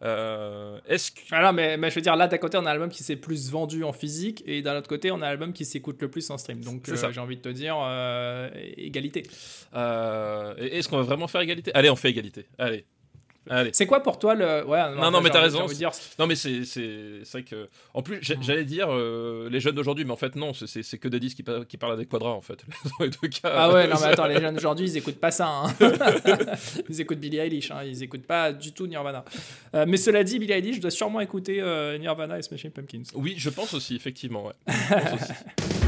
Euh, Est-ce que. Alors, mais, mais je veux dire, là, d'un côté, on a un album qui s'est plus vendu en physique, et d'un autre côté, on a un album qui s'écoute le plus en stream. Donc, C'est euh, j'ai envie de te dire, euh, égalité. euh, Est-ce qu'on va vraiment faire égalité? Allez, on fait égalité. Allez. C'est quoi pour toi le. Ouais, Non, non, mais t'as raison, dire, Non, mais c'est vrai que. En plus, Mhm. j'allais dire euh, les jeunes d'aujourd'hui, mais en fait, non, c'est- que des disques qui, par- qui parlent à des quadras, en fait. Dans les deux cas. Ah ouais, non, mais attends, les jeunes aujourd'hui, ils écoutent pas ça. hein. ils écoutent Billie Eilish, hein. ils écoutent pas du tout Nirvana. Euh, mais cela dit, Billie Eilish doit sûrement écouter euh, Nirvana et Smashing Pumpkins. Oui, je pense aussi, effectivement, ouais. Je pense aussi.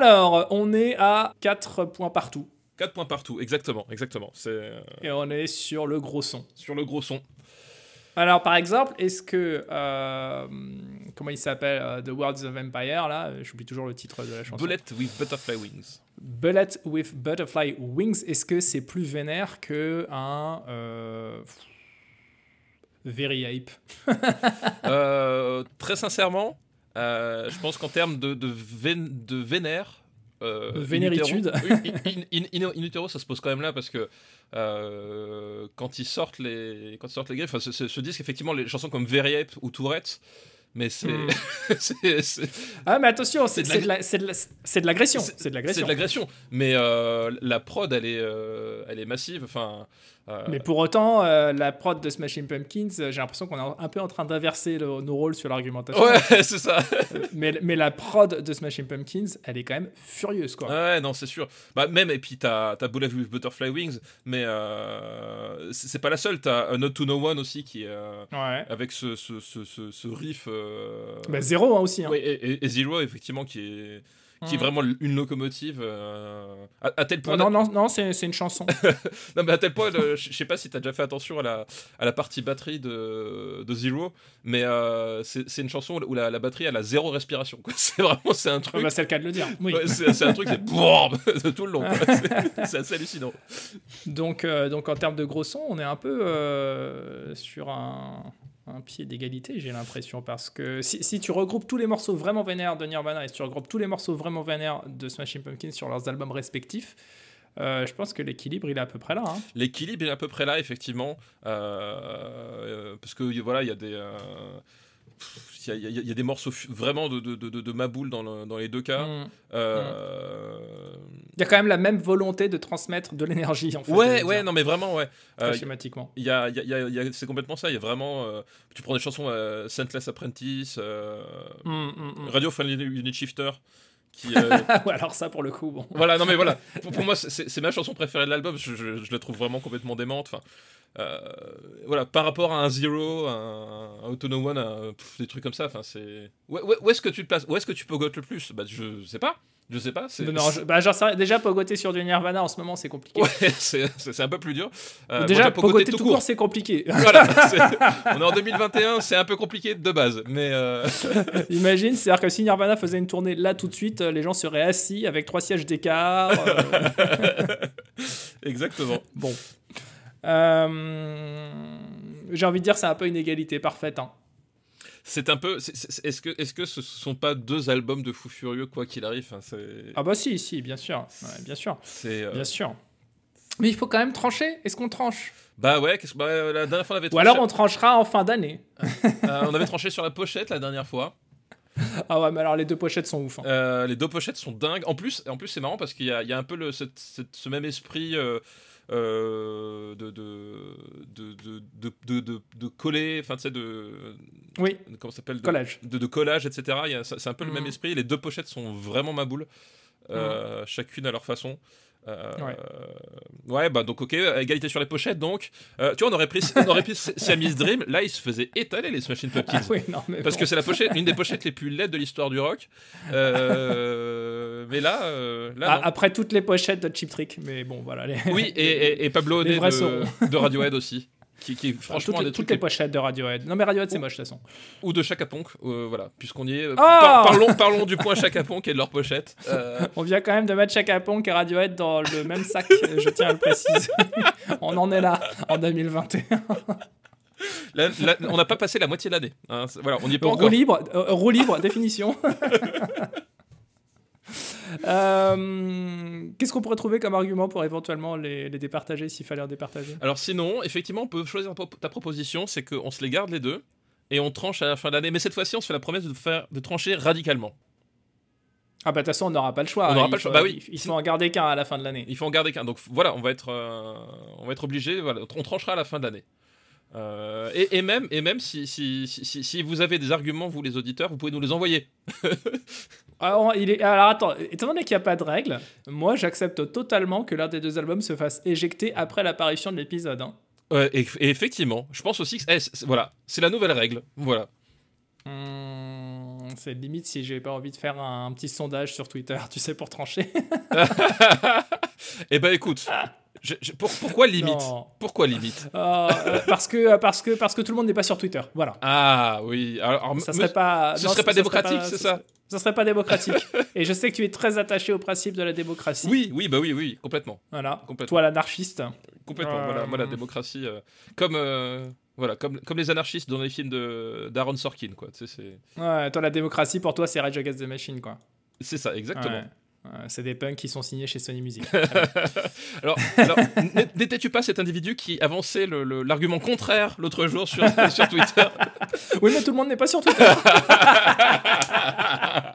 Alors, on est à 4 points partout. 4 points partout, exactement, exactement. C'est euh, Et on est sur le gros son. sur le gros son. Alors, par exemple, est-ce que. euh, comment il s'appelle euh, The Worlds of Empire, là? J'oublie toujours le titre de la chanson. Bullet with butterfly wings. Bullet with Butterfly Wings, est-ce que c'est plus vénère que un. euh, Very Euh, très sincèrement, je pense qu'en termes de, de, vén- de vénère. euh, De vénéritude. in utero- oui, in, in- in- in utero, ça se pose quand même là parce que euh, quand ils sortent les quand ils sortent les griffes, enfin, ce, ce- ce disque effectivement les chansons comme Very Ape ou Tourette, mais c'est Hmm. c'est- Ah, mais attention, c'est C'est de l'agression. C'est- de l'agression. Mais euh, la prod, elle est, euh, elle est massive. Enfin, euh, Mais pour autant, la prod de Smashing Pumpkins, j'ai l'impression qu'on est un peu en train d'inverser nos rôles sur l'argumentation. ouais, c'est ça. Mais, mais la prod de Smashing Pumpkins, elle est quand même furieuse, quoi. Ouais, non, c'est sûr. Bah, même, et puis t'as as Bullet with Butterfly Wings, mais c'est pas la seule. T'as A Note to No One aussi, qui est Ouais. avec ce, ce, ce, ce riff. Euh, Bah, zéro hein, aussi. Hein. et, et- et Zero, effectivement, qui est, qui est Mm. vraiment une locomotive. euh, à, à tel point. Non, non, non, c'est c'est une chanson. Non, mais à tel point, le- je sais pas si t'as déjà fait attention à la, à la partie batterie de, de Zero, mais euh, c'est c'est une chanson où la, la batterie elle a zéro respiration. C'est vraiment c'est un Ah, truc. bah, c'est le cas de le dire. Oui. ouais, c'est un truc, c'est de tout le long. C'est assez hallucinant. Donc, euh, donc en termes de gros son, on est un peu euh, sur un, pied d'égalité, j'ai l'impression. Parce que si, si tu regroupes tous les morceaux vraiment vénères de Nirvana et si tu regroupes tous les morceaux vraiment vénères de Smashing Pumpkins sur leurs albums respectifs, euh, je pense que l'équilibre, il est à peu près là. hein. L'équilibre est à peu près là, effectivement, euh, euh, parce que voilà, il y a des. Il y, a- y y des morceaux vraiment de, de, de, Maboule dans, le- dans les deux cas. Mm. Euh, Il y a quand même la même volonté de transmettre de l'énergie, en fait. Ouais, ouais, non, mais vraiment, ouais. Euh, schématiquement. Y a, a- c'est complètement ça. Il y a vraiment. euh, tu prends des chansons euh, Scentless Apprentice, Mm, mm. Radio Friendly Unit Shifter, qui. euh, ouais, alors ça, pour le coup, bon. voilà, non mais voilà. Pour, pour moi, c'est- ma chanson préférée de l'album. Je, je- je la trouve vraiment complètement démente. Enfin, voilà, par rapport à un Zero, un, un Autono One, un- pff, des trucs comme ça. Enfin, c'est. Où, où- où est-ce que tu te places Où est-ce que tu pogotes le plus? Bah, je sais pas. Je sais pas. C'est. Non, je- bah, déjà, pogoter sur du Nirvana en ce moment, c'est compliqué. Ouais, c'est un peu plus dur. Euh, déjà, pogoté pogoter tout court, c'est compliqué. Voilà, c'est- on est en 2021, c'est un peu compliqué de base, mais euh, Imagine, c'est-à-dire que si Nirvana faisait une tournée là tout de suite, euh, les gens seraient assis avec trois sièges d'écart. euh, exactement. bon. Euh, J'ai envie de dire, c'est un peu une égalité parfaite. hein. C'est un peu. Est-ce que, est-ce que ce sont pas deux albums de fou furieux quoi qu'il arrive? Ah bah si, si, bien sûr. Ouais, bien sûr, c'est, euh, bien sûr. Mais il faut quand même trancher. Est-ce qu'on tranche? Bah ouais, bah, la dernière fois on avait Ou tranché, alors on tranchera en fin d'année. euh, on avait tranché sur la pochette la dernière fois. Ah ouais, mais alors les deux pochettes sont ouf. hein. Euh, les deux pochettes sont dingues. En plus, en plus c'est marrant parce qu'il y a, il y a un peu le, cette- cette- ce même esprit euh, euh, de, de, de, de, de, de, de- de coller, enfin tu sais, de. Oui, Comment s'appelle de- collage. de, de collage, etc. Il y a- C'est un peu le même esprit. Les deux pochettes sont vraiment ma boule, euh, chacune à leur façon. Euh, Ouais. ouais, bah donc ok, égalité sur les pochettes donc. Euh, tu vois, on aurait pris, on aurait pris Siamese Dream. Là, ils se faisaient étaler les Smashing Pumpkins. Ah oui, non, mais Parce bon. que c'est la pochette, une des pochettes les plus laides de l'histoire du rock. Euh, mais là, là Ah, après toutes les pochettes de Chip Trick, mais bon, voilà. Les... oui, et, et, et Pablo Honey de Radiohead aussi, qui, qui est franchement toutes, des toutes les pochettes de Radiohead. Non, mais Radiohead, c'est moche, de toute façon. ou de Chaka Ponk, euh, voilà, puisqu'on y est. euh, par- parlons, parlons du point Chaka Ponk et de leur pochette. Euh, On vient quand même de mettre Chaka Ponk et Radiohead dans le même sac, je tiens à le préciser. On en est là, en 2021. là- là, on n'a pas passé la moitié de l'année. hein, voilà, on n'y est pas Roue encore. libre, euh, roue libre, définition. Euh, Qu'est-ce qu'on pourrait trouver comme argument pour éventuellement les, les départager s'il fallait en départager? Alors sinon, effectivement, on peut choisir ta proposition, c'est qu'on se les garde les deux et on tranche à la fin de l'année. Mais cette fois-ci, on se fait la promesse de, faire, de trancher radicalement. Ah bah de toute façon on n'aura pas le choix. On n'aura pas le choix, bah oui. Il il faut en garder qu'un à la fin de l'année. Il faut en garder qu'un. Donc voilà, on va être, euh, on va être obligé. Voilà, on tranchera à la fin de l'année. Euh, et, et même, et même si, si- si vous avez des arguments, vous les auditeurs, vous pouvez nous les envoyer. Alors, il est... Alors attends, étant donné qu'il n'y a pas de règle, moi j'accepte totalement que l'un des deux albums se fasse éjecter après l'apparition de l'épisode. hein. Ouais, et, et effectivement, je pense aussi que eh, c'est- c'est- voilà, c'est la nouvelle règle. Voilà. Hum, C'est limite si j'ai pas envie de faire un, petit sondage sur Twitter, tu sais, pour trancher. Eh ben écoute, je- je- pour- pourquoi limite? Pourquoi limite? Euh, euh, parce, que, parce, que, parce que tout le monde n'est pas sur Twitter. Voilà. Ah oui, alors, Ça serait pas. ce non, serait pas démocratique, c'est ça? Ça serait pas démocratique. Et je sais que tu es très attaché au principe de la démocratie. Oui, oui, bah oui, oui, complètement, Voilà. Complètement. Toi, l'anarchiste. complètement. Euh, Voilà, moi la démocratie, euh, comme euh, voilà, comme comme les anarchistes dans les films de d'Aaron Sorkin, quoi. Tu sais, c'est Ouais, toi, la démocratie, pour toi, c'est Rage Against the Machine, quoi. c'est ça, exactement. Ouais. Ouais, c'est des punks qui sont signés chez Sony Music. Alors, n'étais-tu pas cet individu qui avançait l'argument contraire l'autre jour sur, sur Twitter? Oui, mais tout le monde n'est pas sur Twitter.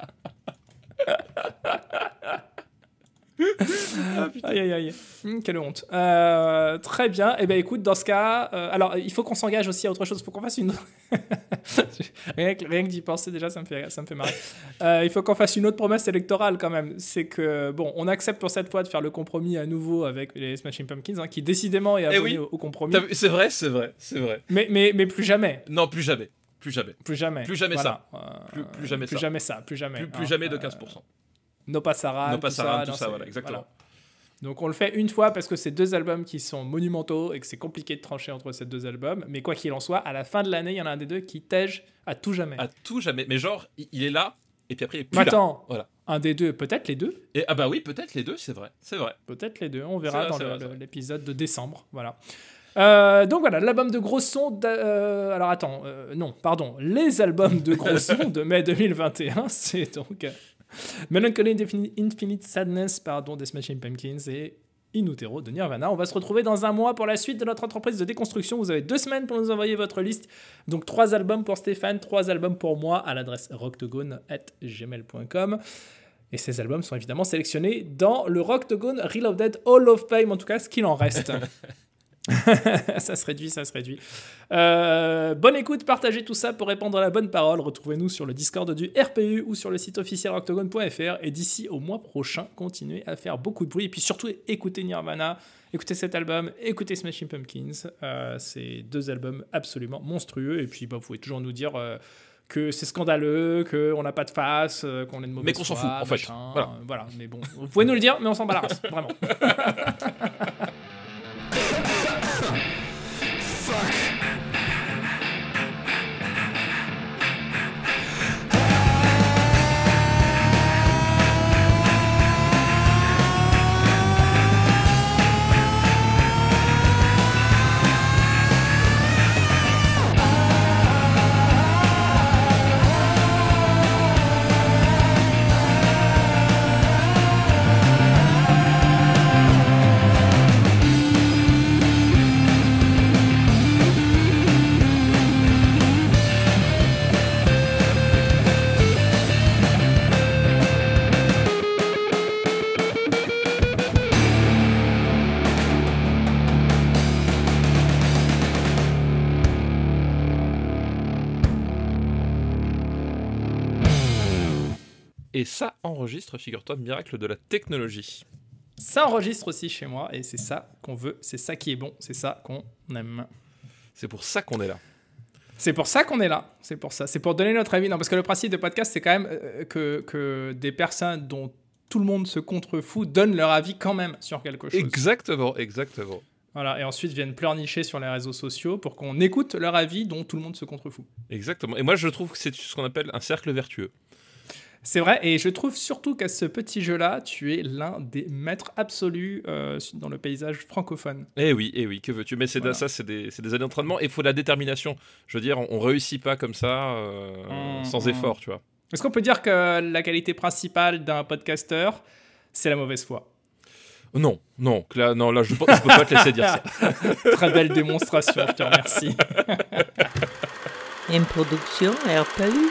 aïe aïe aïe. Hum, quelle honte. Euh, très bien. Et ben écoute, dans ce cas, euh, alors il faut qu'on s'engage aussi à autre chose. Il faut qu'on fasse une. rien que, rien que d'y penser déjà, ça me fait, ça me fait marrer. Euh, il faut qu'on fasse une autre promesse électorale quand même. C'est que bon, on accepte pour cette fois de faire le compromis à nouveau avec les Smashing Pumpkins, hein, qui décidément est abonné oui. au, au compromis. C'est vrai, c'est vrai, c'est vrai. Mais, mais, mais plus jamais. Non, plus jamais, plus jamais, Plus jamais. Plus jamais Voilà. Euh, Plus- plus jamais plus ça. jamais ça. Plus jamais. plus, plus hein. jamais de Euh, 15%. No Passaran, No Passaran, tout ça, c'est- voilà, exactement. Donc on le fait une fois parce que c'est deux albums qui sont monumentaux et que c'est compliqué de trancher entre ces deux albums. Mais quoi qu'il en soit, à la fin de l'année, il y en a un des deux qui tège à tout jamais. À tout jamais. Mais genre, il est là, et puis après, il est plus Mais là. attends, Voilà. un des deux, peut-être les deux, Et, ah bah oui, peut-être les deux, c'est vrai, c'est vrai. peut-être les deux, on verra vrai, dans l'épisode de décembre. Voilà. Euh, donc voilà, l'album de gros son. d'a- euh, alors attends, euh, non, pardon, les albums de gros son de mai 2021, c'est donc euh, Melancholy Infinite, Sadness, pardon, des Smashing Pumpkins et In Utero de Nirvana. On va se retrouver dans un mois pour la suite de notre entreprise de déconstruction. Vous avez deux semaines pour nous envoyer votre liste. Donc trois albums pour Stéphane, trois albums pour moi à l'adresse rocktogone@gmail.com. Et ces albums sont évidemment sélectionnés dans le Rocktogone Reloaded Hall of Fame, en tout cas ce qu'il en reste. ça se réduit, ça se réduit. Euh, bonne écoute, partagez tout ça pour répandre la bonne parole. Retrouvez-nous sur le Discord du RPU ou sur le site officiel octogone.fr. Et d'ici au mois prochain, continuez à faire beaucoup de bruit. Et puis surtout, écoutez Nirvana, écoutez cet album, écoutez Smashing Pumpkins. Euh, c'est deux albums absolument monstrueux. Et puis, bah, vous pouvez toujours nous dire. euh, que c'est scandaleux, qu'on n'a pas de face, euh, qu'on est de mauvaise Mais qu'on s'en fout, en fait. Voilà. voilà. Mais bon, vous pouvez nous le dire, mais on s'en bat la race, vraiment. ça enregistre, figure-toi, miracle de la technologie. Ça enregistre aussi chez moi et c'est ça qu'on veut, c'est ça qui est bon, c'est ça qu'on aime. C'est pour ça qu'on est là. C'est pour ça qu'on est là, c'est pour ça, c'est pour donner notre avis. Non, parce que le principe de podcast, c'est quand même euh, que, que des personnes dont tout le monde se contrefout donnent leur avis quand même sur quelque chose. Exactement, exactement. Voilà, et ensuite viennent pleurnicher sur les réseaux sociaux pour qu'on écoute leur avis dont tout le monde se contrefout. Exactement. Et moi, je trouve que c'est ce qu'on appelle un cercle vertueux. C'est vrai, et je trouve surtout qu'à ce petit jeu-là, tu es l'un des maîtres absolus euh, dans le paysage francophone. Eh oui, eh oui, que veux-tu? Mais c'est Voilà. ça, c'est des, c'est des années d'entraînement. Et il faut la détermination. Je veux dire, on, on réussit pas comme ça, euh, Mmh, sans mmh. effort, tu vois. Est-ce qu'on peut dire que la qualité principale d'un podcasteur, c'est la mauvaise foi? Non, non, là, non, là, je, je peux pas te laisser dire ça. Très belle démonstration, je te remercie. Une production RPU.